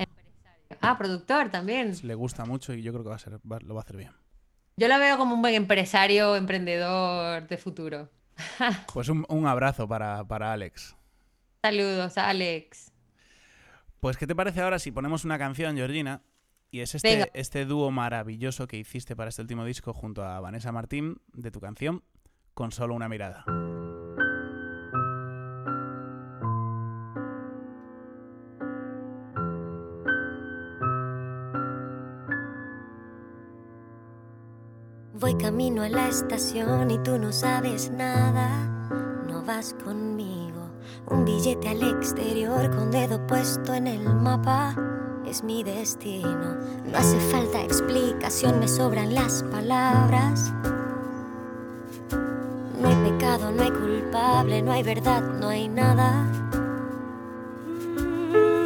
Ah, productor también. Le gusta mucho y yo creo que va a ser, va- lo va a hacer bien. Yo lo veo como un buen empresario, emprendedor de futuro. Pues un, un abrazo para, para Alex. Saludos, Alex. Pues, ¿qué te parece ahora si ponemos una canción, Georgina? Y es Venga. este, este dúo maravilloso que hiciste para este último disco junto a Vanessa Martín de tu canción, Con solo una mirada. Voy camino a la estación y tú no sabes nada, no vas conmigo. Un billete al exterior con dedo puesto en el mapa es mi destino. No hace falta explicación, me sobran las palabras. No hay pecado, no hay culpable, no hay verdad, no hay nada.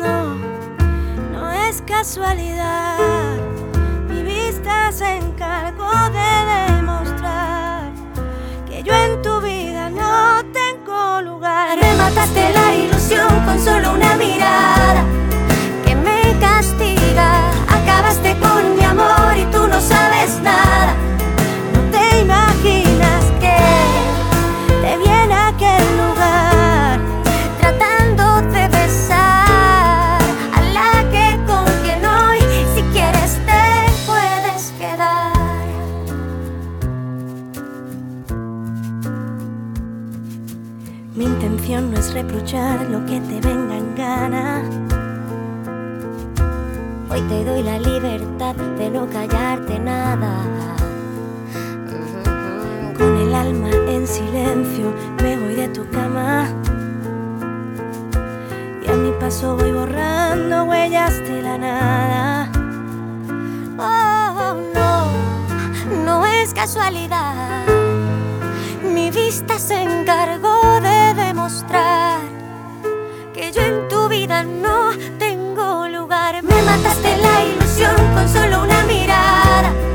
No, no es casualidad. Mi vista se Mataste la ilusión con solo una mirada reprochar lo que te venga en gana Hoy te doy la libertad de no callarte nada. Con el alma en silencio me voy de tu cama. Y a mi paso voy borrando huellas de la nada. Oh, no, no es casualidad. Mi vista se encargó de demostrar que yo en tu vida no tengo lugar. Me mataste la ilusión con solo una mirada.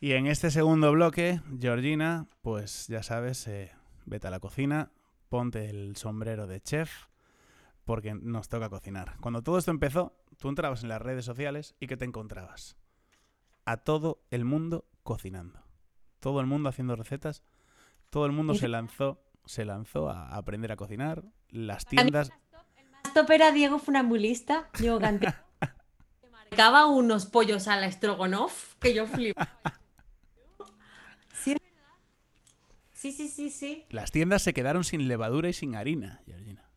Y en este segundo bloque, Georgina, pues ya sabes, eh, vete a la cocina, ponte el sombrero de chef, porque nos toca cocinar. Cuando todo esto empezó, tú entrabas en las redes sociales y ¿qué te encontrabas? A todo el mundo cocinando. Todo el mundo haciendo recetas. Todo el mundo se lanzó, se lanzó a aprender a cocinar. Las tiendas... Top era Diego Funambulista, Diego Cantero, que marcaba unos pollos a la Strogonoff que yo flipaba. Sí, es verdad. Sí, sí, sí, sí. Las tiendas se quedaron sin levadura y sin harina, Georgina.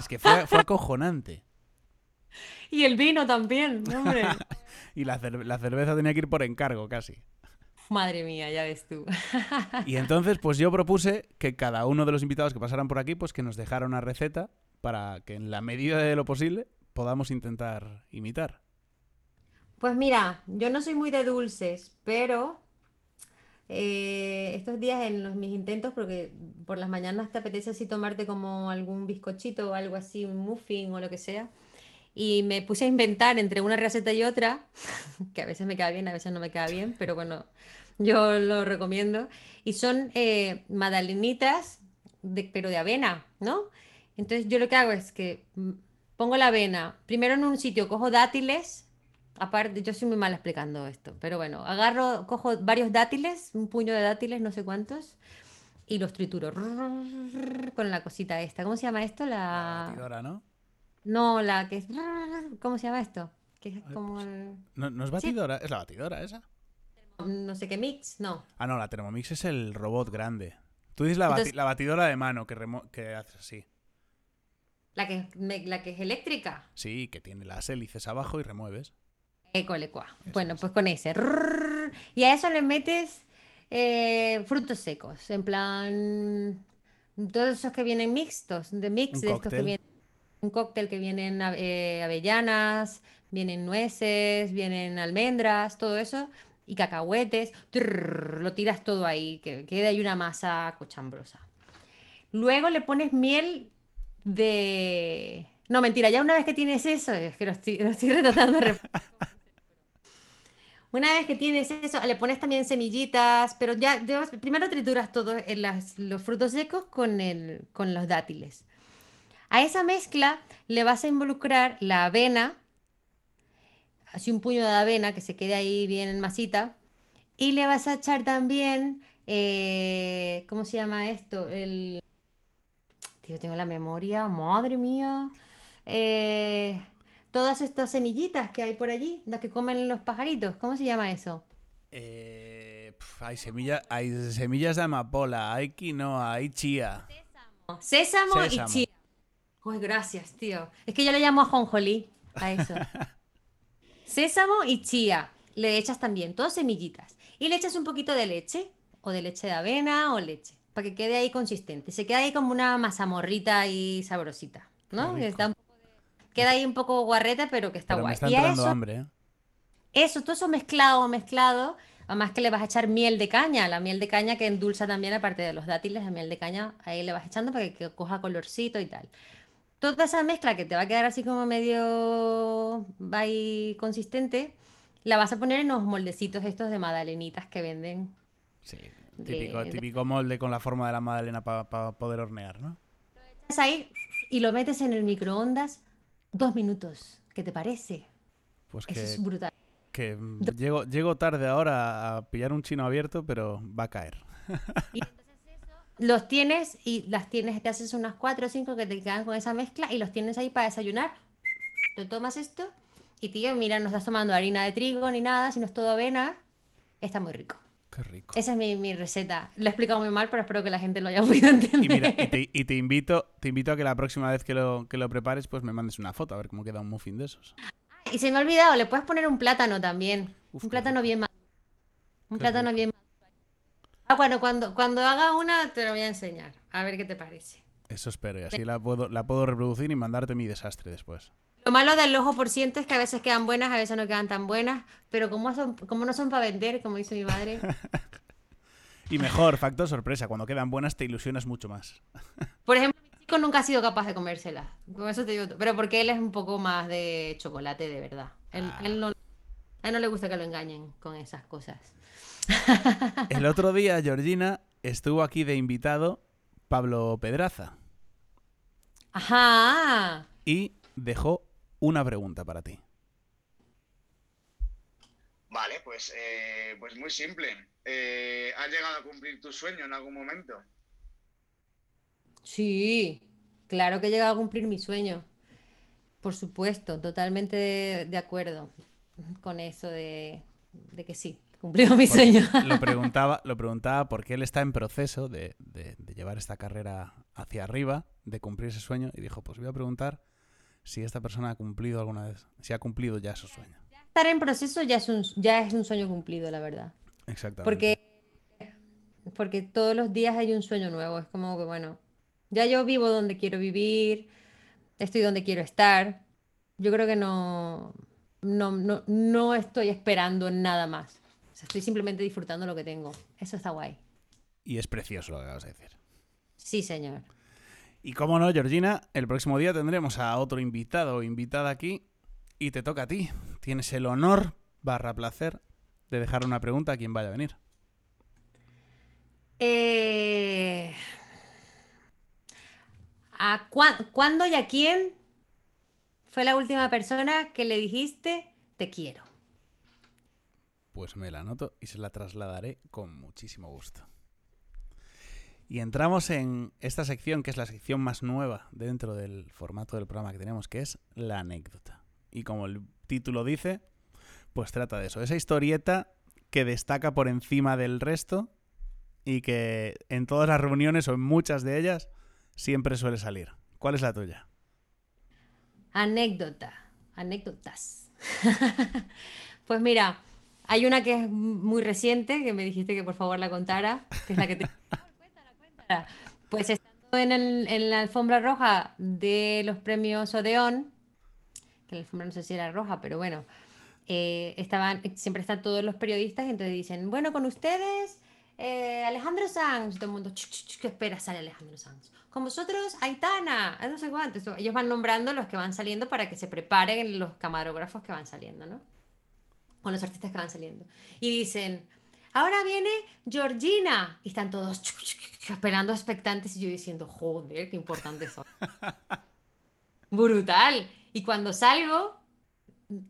Es que fue, fue acojonante. Y el vino también, hombre. Y la, la cerveza tenía que ir por encargo casi. Madre mía, ya ves tú. Y entonces, pues yo propuse que cada uno de los invitados que pasaran por aquí, pues que nos dejara una receta para que en la medida de lo posible podamos intentar imitar. Pues mira, yo no soy muy de dulces, pero eh, estos días en los, mis intentos, porque por las mañanas te apetece así tomarte como algún bizcochito o algo así, un muffin o lo que sea, y me puse a inventar entre una receta y otra, que a veces me queda bien, a veces no me queda bien, pero bueno, yo lo recomiendo, y son eh, magdalenitas, de, pero de avena, ¿no? Entonces yo lo que hago es que mm, pongo la avena, primero en un sitio cojo dátiles, Aparte, yo soy muy mala explicando esto, pero bueno, agarro, cojo varios dátiles, un puño de dátiles, no sé cuántos, y los trituro con la cosita esta. ¿Cómo se llama esto? La batidora, ¿no? No, la que es... ¿Cómo se llama esto? Que es como el... ¿No, es batidora? ¿Es la batidora esa? No sé qué mix, no. Ah, no, la Thermomix es el robot grande. Tú dices la, batidora de mano que, remo- que haces así. La que es eléctrica. Sí, que tiene las hélices abajo y remueves. Ecolecua. Eso Bueno, es. pues con ese. Rrrr. Y a eso le metes eh, frutos secos, en plan... Todos esos que vienen mixtos, de mix, de estos que vienen... un cóctel que vienen eh, avellanas, vienen nueces, vienen almendras, todo eso, y cacahuetes, trrr, lo tiras todo ahí, que quede ahí una masa cochambrosa. Luego le pones miel de... No, mentira, ya una vez que tienes eso, es que lo estoy, lo estoy retratando Una vez que tienes eso, le pones también semillitas, pero ya, primero trituras todos los frutos secos con, el, con los dátiles. A esa mezcla le vas a involucrar la avena, así un puño de avena que se quede ahí bien en masita, y le vas a echar también, eh, ¿cómo se llama esto? El... Tío, tengo la memoria, madre mía. Eh, todas estas semillitas que hay por allí, las que comen los pajaritos, ¿cómo se llama eso? Eh, pf, hay, semilla, hay semillas de amapola, hay quinoa, hay chía. Sésamo, Sésamo. y chía. Uy, gracias, tío. Es que yo le llamo ajonjolí a eso. Sésamo y chía. Le echas también, todas semillitas. Y le echas un poquito de leche, o de leche de avena, o leche, para que quede ahí consistente. Se queda ahí como una mazamorrita y sabrosita, ¿no? Está un Queda ahí un poco guarreta, pero que está Pero me guay. está Y entrando eso, hambre, ¿eh? eso, todo eso mezclado, mezclado. Además que le vas a echar miel de caña, la miel de caña que endulza también, aparte de los dátiles, la miel de caña, ahí le vas echando para que, coja colorcito y tal. Toda esa mezcla que te va a quedar así como medio va ahí consistente, la vas a poner en los moldecitos estos de magdalenitas que venden. Sí. Típico, de- típico molde con la forma de la magdalena para poder hornear, ¿no? Ahí y lo metes en el microondas dos minutos. ¿Qué te parece? Pues Eso que, es brutal. que llego, llego tarde ahora a pillar un chino abierto, pero va a caer. Y entonces eso, los tienes y las tienes, te haces unas cuatro o cinco que te quedan con esa mezcla y los tienes ahí para desayunar. Te tomas esto y tío, mira, no estás tomando harina de trigo ni nada, sino es todo avena. Está muy rico. Qué rico. Esa es mi, mi receta. Lo he explicado muy mal, pero espero que la gente lo haya podido Y entender. mira, y te, y te invito, te invito a que la próxima vez que lo, que lo prepares, pues me mandes una foto a ver cómo queda un muffin de esos. Y se me ha olvidado, le puedes poner un plátano también. Uf, un plátano rico. bien maduro. Un Qué plátano rico. bien maduro. Ah, bueno, cuando, cuando haga una te lo voy a enseñar. A ver qué te parece. Eso espero, y así la puedo, la puedo reproducir y mandarte mi desastre después. Lo malo del ojo por ciento es que a veces quedan buenas, a veces no quedan tan buenas, pero como, son, como no son para vender, como dice mi madre, Y mejor, factor sorpresa, cuando quedan buenas te ilusionas mucho más. por ejemplo, mi chico nunca ha sido capaz de comérselas, con eso te digo, pero porque él es un poco más de chocolate de verdad. Él, Ah. él no, a él no le gusta que lo engañen con esas cosas. El otro día, Georgina, estuvo aquí de invitado Pablo Pedraza Ajá. y dejó una pregunta para ti. Vale, pues, eh, pues muy simple. Eh, ¿Has llegado a cumplir tu sueño en algún momento? Sí, claro que he llegado a cumplir mi sueño. Por supuesto, totalmente de, de acuerdo con eso de, de que sí, he cumplido mi Porque sueño. Lo preguntaba, lo preguntaba porque él está en proceso de, de- de llevar esta carrera hacia arriba, de cumplir ese sueño, y dijo, pues voy a preguntar si esta persona ha cumplido alguna vez, si ha cumplido ya su sueño. Estar en proceso ya es un, ya es un sueño cumplido, la verdad. Exactamente. Porque, porque todos los días hay un sueño nuevo. Es como que, bueno, ya yo vivo donde quiero vivir, estoy donde quiero estar. Yo creo que no, no, no, no estoy esperando nada más. O sea, estoy simplemente disfrutando lo que tengo. Eso está guay. Y es precioso lo que acabas de decir. Sí, señor. Y como no, Georgina, el próximo día tendremos a otro invitado o invitada aquí y te toca a ti. Tienes el honor barra placer de dejar una pregunta a quien vaya a venir. Eh, ¿a cuán- ¿Cuándo y a quién fue la última persona que le dijiste te quiero? Pues me la anoto y se la trasladaré con muchísimo gusto. Y entramos en esta sección, que es la sección más nueva dentro del formato del programa que tenemos, que es la anécdota. Y como el título dice, pues trata de eso. Esa historieta que destaca por encima del resto y que en todas las reuniones o en muchas de ellas siempre suele salir. ¿Cuál es la tuya? Anécdota, anécdotas. Pues mira, hay una que es muy reciente, que me dijiste que por favor la contara, que es la que te... Pues estando en, el- en la alfombra roja de los premios Odeón, que la alfombra no sé si era roja, pero bueno, eh, estaban, siempre están todos los periodistas y entonces dicen, bueno, con ustedes, eh, Alejandro Sanz, todo el mundo, "Ch, ch, ch, ¿qué espera sale Alejandro Sanz? Con vosotros, Aitana, no sé cuánto. Ellos van nombrando los que van saliendo para que se preparen los camarógrafos que van saliendo, ¿no? Con los artistas que van saliendo. Y dicen, ahora viene Georgina. Y están todos esperando expectantes y yo diciendo, joder, qué importantes son. Brutal. Y cuando salgo,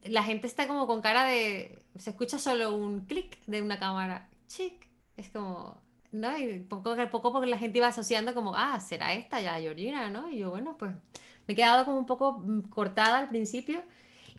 la gente está como con cara de. Se escucha solo un clic de una cámara. Chic. Es como. ¿No? Y poco a poco porque la gente iba asociando como, ah, será esta ya, Georgina, ¿no? Y yo, bueno, pues me he quedado como un poco mm, cortada al principio.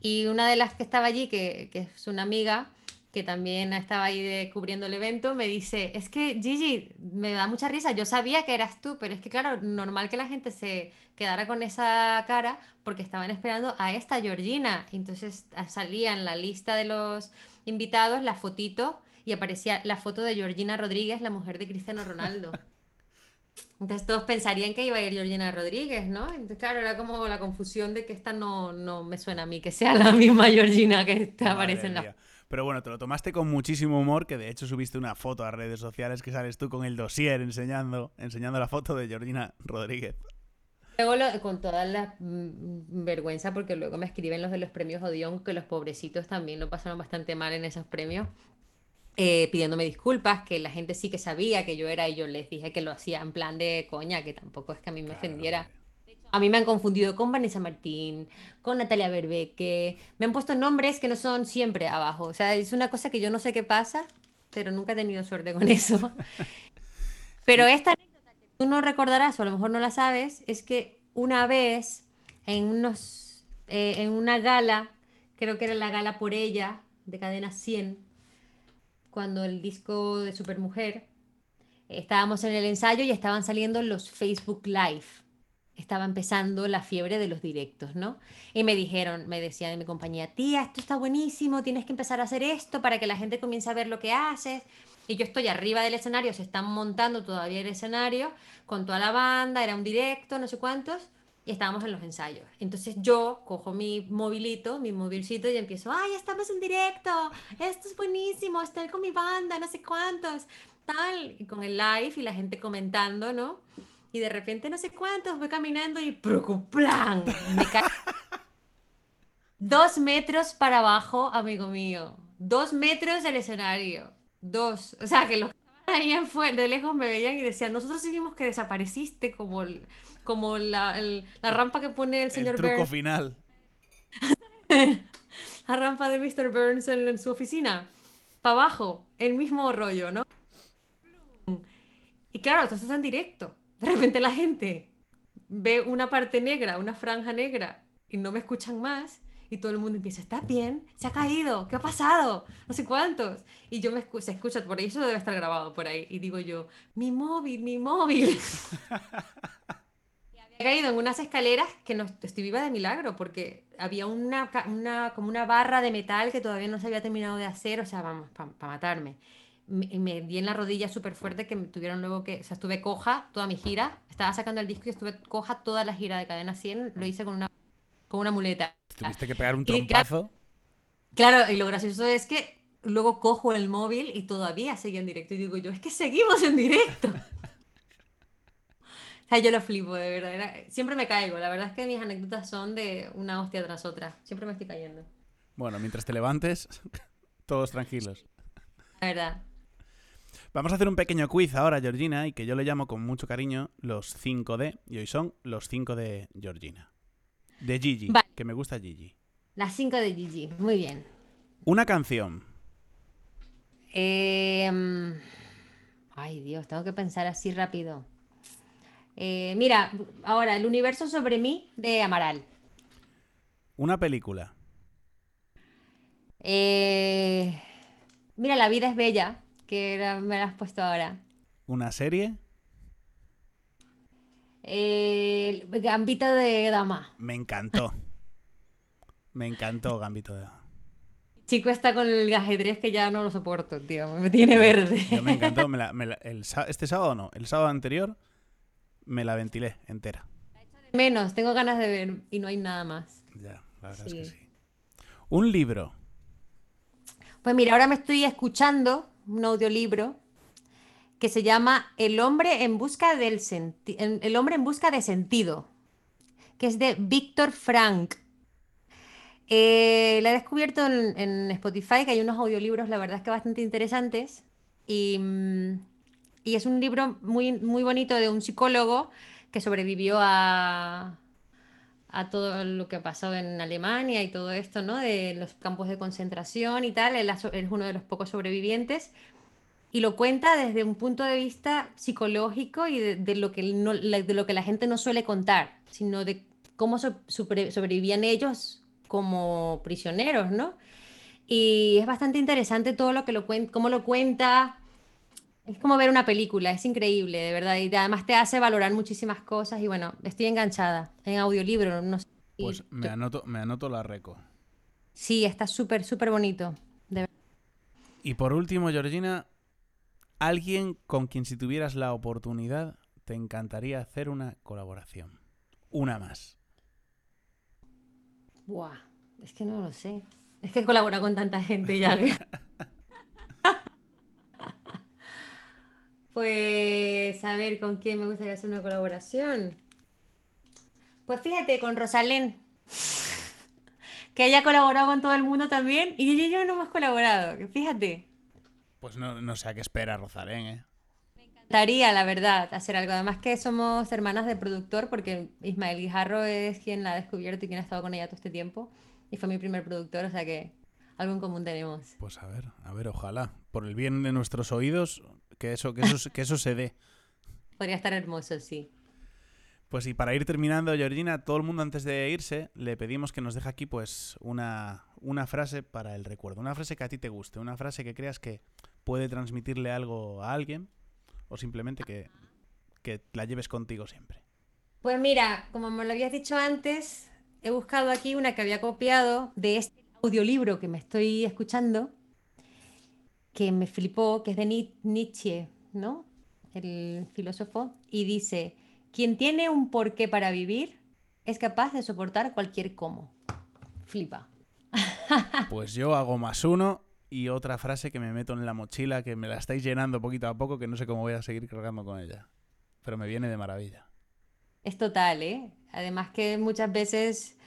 Y una de las que estaba allí, que, que es una amiga, que también estaba ahí de- cubriendo el evento, me dice, es que Gigi, me da mucha risa, yo sabía que eras tú, pero es que claro, normal que la gente se quedara con esa cara porque estaban esperando a esta Georgina. Entonces ah, salía en la lista de los invitados la fotito y aparecía la foto de Georgina Rodríguez, la mujer de Cristiano Ronaldo. Entonces todos pensarían que iba a ir Georgina Rodríguez, ¿no? Entonces, claro, era como la confusión de que esta no, no me suena a mí, que sea la misma Georgina que aparece en la. Pero bueno, te lo tomaste con muchísimo humor, que de hecho subiste una foto a redes sociales que sales tú con el dossier enseñando, enseñando la foto de Georgina Rodríguez. Luego lo- con toda la mm, vergüenza, porque luego me escriben los de los premios Odeón, que los pobrecitos también lo pasaron bastante mal en esos premios, eh, pidiéndome disculpas, que la gente sí que sabía que yo era y yo les dije que lo hacía en plan de coña, que tampoco es que a mí me ofendiera. A mí me han confundido con Vanessa Martín, con Natalia Berbeque, me han puesto nombres que no son siempre abajo, o sea, es una cosa que yo no sé qué pasa, pero nunca he tenido suerte con eso. Pero esta anécdota que tú no recordarás o a lo mejor no la sabes, es que una vez en unos eh, en una gala, creo que era la gala por ella de Cadena 100, cuando el disco de Supermujer, estábamos en el ensayo y estaban saliendo los Facebook Live. Estaba empezando la fiebre de los directos, ¿no? Y me dijeron, me decía de mi compañía, tía, esto está buenísimo, tienes que empezar a hacer esto para que la gente comience a ver lo que haces. Y yo estoy arriba del escenario, se están montando todavía el escenario con toda la banda, era un directo, no sé cuántos, y estábamos en los ensayos. Entonces yo cojo mi movilito, mi movilcito y empiezo, ¡ay, estamos en directo! Esto es buenísimo, estoy con mi banda, no sé cuántos, tal, y con el live y la gente comentando, ¿no? Y de repente no sé cuántos, voy caminando y ¡plan! Me cae dos metros para abajo, amigo mío. Dos metros del escenario. Dos. O sea, que los que estaban ahí de lejos me veían y decían, nosotros seguimos que desapareciste como, el- como la, el- la rampa que pone el El señor truco Burns, final. la rampa de Mr. Burns en, en su oficina. Para abajo, el mismo rollo, ¿no? Y claro, esto en directo. De repente la gente ve una parte negra, una franja negra, y no me escuchan más. Y todo el mundo empieza, ¿estás bien? ¿Se ha caído? ¿Qué ha pasado? No sé cuántos. Y yo me escu- se escucha por ahí, eso debe estar grabado por ahí. Y digo yo, mi móvil, mi móvil. Había caído en unas escaleras que no estoy viva de milagro, porque había una, una, como una barra de metal que todavía no se había terminado de hacer, o sea, vamos, para matarme. Me, me di en la rodilla súper fuerte que me tuvieron luego que, o sea, estuve coja toda mi gira, estaba sacando el disco y estuve coja toda la gira de Cadena 100, lo hice con una, con una muleta. Tuviste que pegar un Y trompazo. Claro, y lo gracioso es que luego cojo el móvil y todavía seguía en directo. Y digo yo, es que seguimos en directo. O sea, yo lo flipo, de verdad. era- Siempre me caigo. La verdad es que mis anécdotas son de una hostia tras otra. Siempre me estoy cayendo. Bueno, mientras te levantes, todos tranquilos. La verdad. Vamos a hacer un pequeño quiz ahora, Georgina, y que yo le llamo con mucho cariño los 5D. Y hoy son los 5 de Georgina. De Gigi, Vale. que me gusta Gigi. Las 5 de Gigi. Muy bien. Una canción. Eh, mm, ay, Dios, tengo que pensar así rápido. Eh, mira, ahora, El universo sobre mí de Amaral. Una película. Eh, mira, La vida es bella, que era- me la has puesto ahora. Una serie. Eh, Gambito de Dama. Me encantó. Me encantó Gambito de Dama. Chico está con el ajedrez que ya no lo soporto, tío. Me tiene verde. Yo me encantó. me la- me la- el este sábado no, el sábado anterior me la ventilé entera. Menos, tengo ganas de ver y no hay nada más. Ya, la verdad es que sí. Un libro. Pues mira, ahora me estoy escuchando un audiolibro que se llama El hombre en busca del senti- en- El hombre en busca de sentido, que es de Víctor Frank. Eh, la he descubierto en, en Spotify, que hay unos audiolibros, la verdad es que bastante interesantes. Y, mm, y es un libro muy, muy bonito de un psicólogo que sobrevivió a, a todo lo que pasó en Alemania y todo esto, ¿no? De los campos de concentración y tal. Ha es uno de los pocos sobrevivientes y lo cuenta desde un punto de vista psicológico y de, lo que de lo que la gente no suele contar, sino de cómo so- sobre- sobrevivían ellos como prisioneros, ¿no? Y es bastante interesante todo lo que lo cómo lo cuenta. Es como ver una película, es increíble, de verdad. Y además te hace valorar muchísimas cosas. Y bueno, estoy enganchada en audiolibro. No sé Pues me anoto, me anoto la reco. Sí, está súper, súper bonito. de verdad. Y por último, Georgina, alguien con quien si tuvieras la oportunidad te encantaría hacer una colaboración. Una más. Buah, es que no lo sé. Es que colabora con tanta gente ya. que- Pues a ver, ¿con quién me gustaría hacer una colaboración? Pues fíjate, con Rosalén. Que ella ha colaborado con todo el mundo también. Y ella y yo no hemos colaborado. Fíjate. Pues no, no sé a qué espera Rosalén, ¿eh? Estaría, la verdad, hacer algo. Además que somos hermanas de productor, porque Ismael Guijarro es quien la ha descubierto y quien ha estado con ella todo este tiempo. Y fue mi primer productor, o sea que algo en común tenemos. Pues a ver, a ver, ojalá. Por el bien de nuestros oídos, que eso, que eso, que eso se dé. Podría estar hermoso, sí. Pues y para ir terminando, Georgina, todo el mundo antes de irse, le pedimos que nos deje aquí pues una, una frase para el recuerdo. Una frase que a ti te guste, una frase que creas que puede transmitirle algo a alguien o simplemente que, que la lleves contigo siempre. Pues mira, como me lo habías dicho antes, he buscado aquí una que había copiado de este audiolibro que me estoy escuchando, que me flipó, que es de Ni- Nietzsche, ¿no? El filósofo, y dice, quien tiene un porqué para vivir es capaz de soportar cualquier cómo. Flipa. Pues yo hago más uno y otra frase que me meto en la mochila, que me la estáis llenando poquito a poco, que no sé cómo voy a seguir cargando con ella. Pero me viene de maravilla. Es total, ¿eh? Además que muchas veces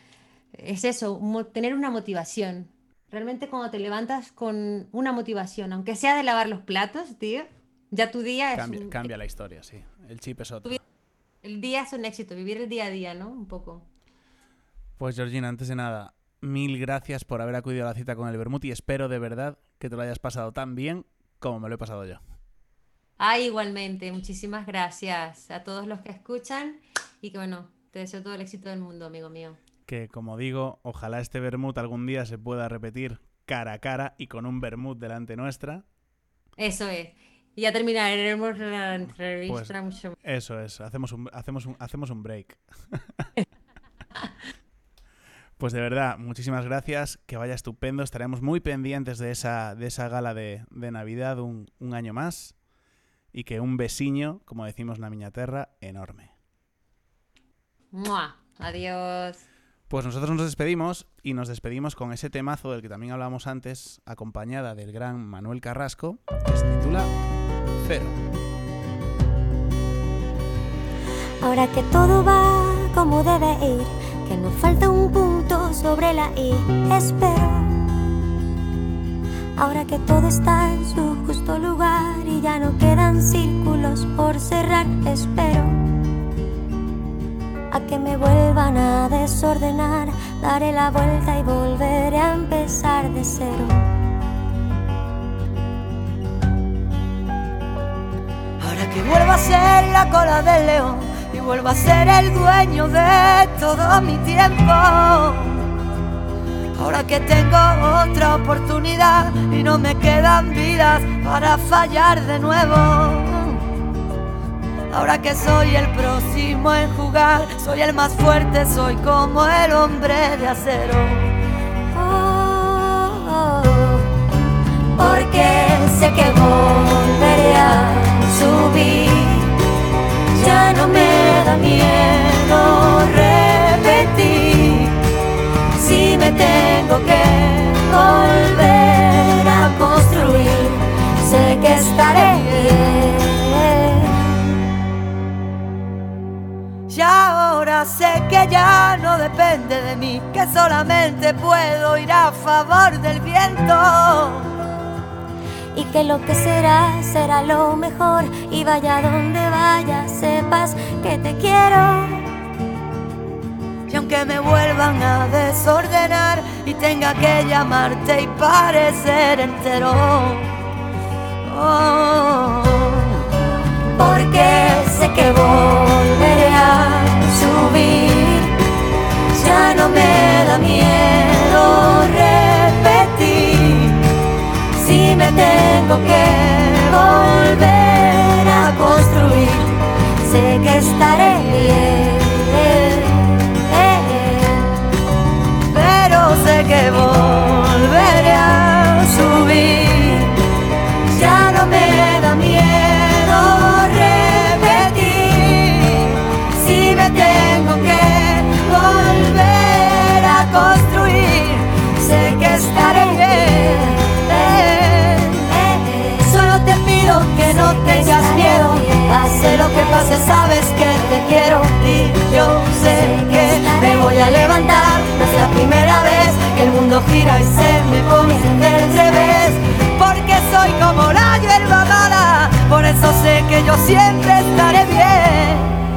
es eso, tener una motivación. Realmente cuando te levantas con una motivación, aunque sea de lavar los platos, tío, ya tu día es Cambia, un, cambia la historia, sí. El chip es otro. el día es un éxito, vivir el día a día, ¿no? Un poco. Pues Georgina, antes de nada, mil gracias por haber acudido a la cita con el Bermud y espero de verdad que te lo hayas pasado tan bien como me lo he pasado yo. Ah, igualmente, muchísimas gracias a todos los que escuchan y que bueno, te deseo todo el éxito del mundo, amigo mío. Que como digo, ojalá este Bermud algún día se pueda repetir cara a cara y con un Bermud delante nuestra. Eso es. Y ya terminaremos la entrevista Pues- mucho Eso es, hacemos un, hacemos un, hacemos un break. pues de verdad, muchísimas gracias, que vaya estupendo, estaremos muy pendientes de esa, de esa gala de, de Navidad un, un año más y que un besiño, como decimos en la Miñaterra, enorme. ¡Mua! Adiós. Pues nosotros nos despedimos y nos despedimos con ese temazo del que también hablábamos antes, acompañada del gran Manuel Carrasco, que se titula Cero. Ahora que todo va como debe ir, que no falta un punto sobre la I, espero. Ahora que todo está en su justo lugar y ya no quedan círculos por cerrar, espero. Que me vuelvan a desordenar, daré la vuelta y volveré a empezar de cero. Ahora que vuelva a ser la cola del león y vuelva a ser el dueño de todo mi tiempo. Ahora que tengo otra oportunidad y no me quedan vidas para fallar de nuevo. Ahora que soy el próximo en jugar, soy el más fuerte, soy como el hombre de acero. Oh, oh, porque sé que volveré a subir. Ya no me da miedo repetir. Si me tengo que volver de mí, que solamente puedo ir a favor del viento. y que lo que será será lo mejor y vaya donde vaya sepas que te quiero Y aunque me vuelvan a desordenar y tenga que llamarte y parecer entero. oh, porque sé que volveré a subir no me da miedo repetir. Si me tengo que volver a construir, sé que estaré bien pero sé que volveré pase, sabes que te quiero y yo sé que me voy a levantar. No es la primera vez que el mundo gira y se me pone del revés. Porque soy como la hierba mala, por eso sé que yo siempre estaré bien.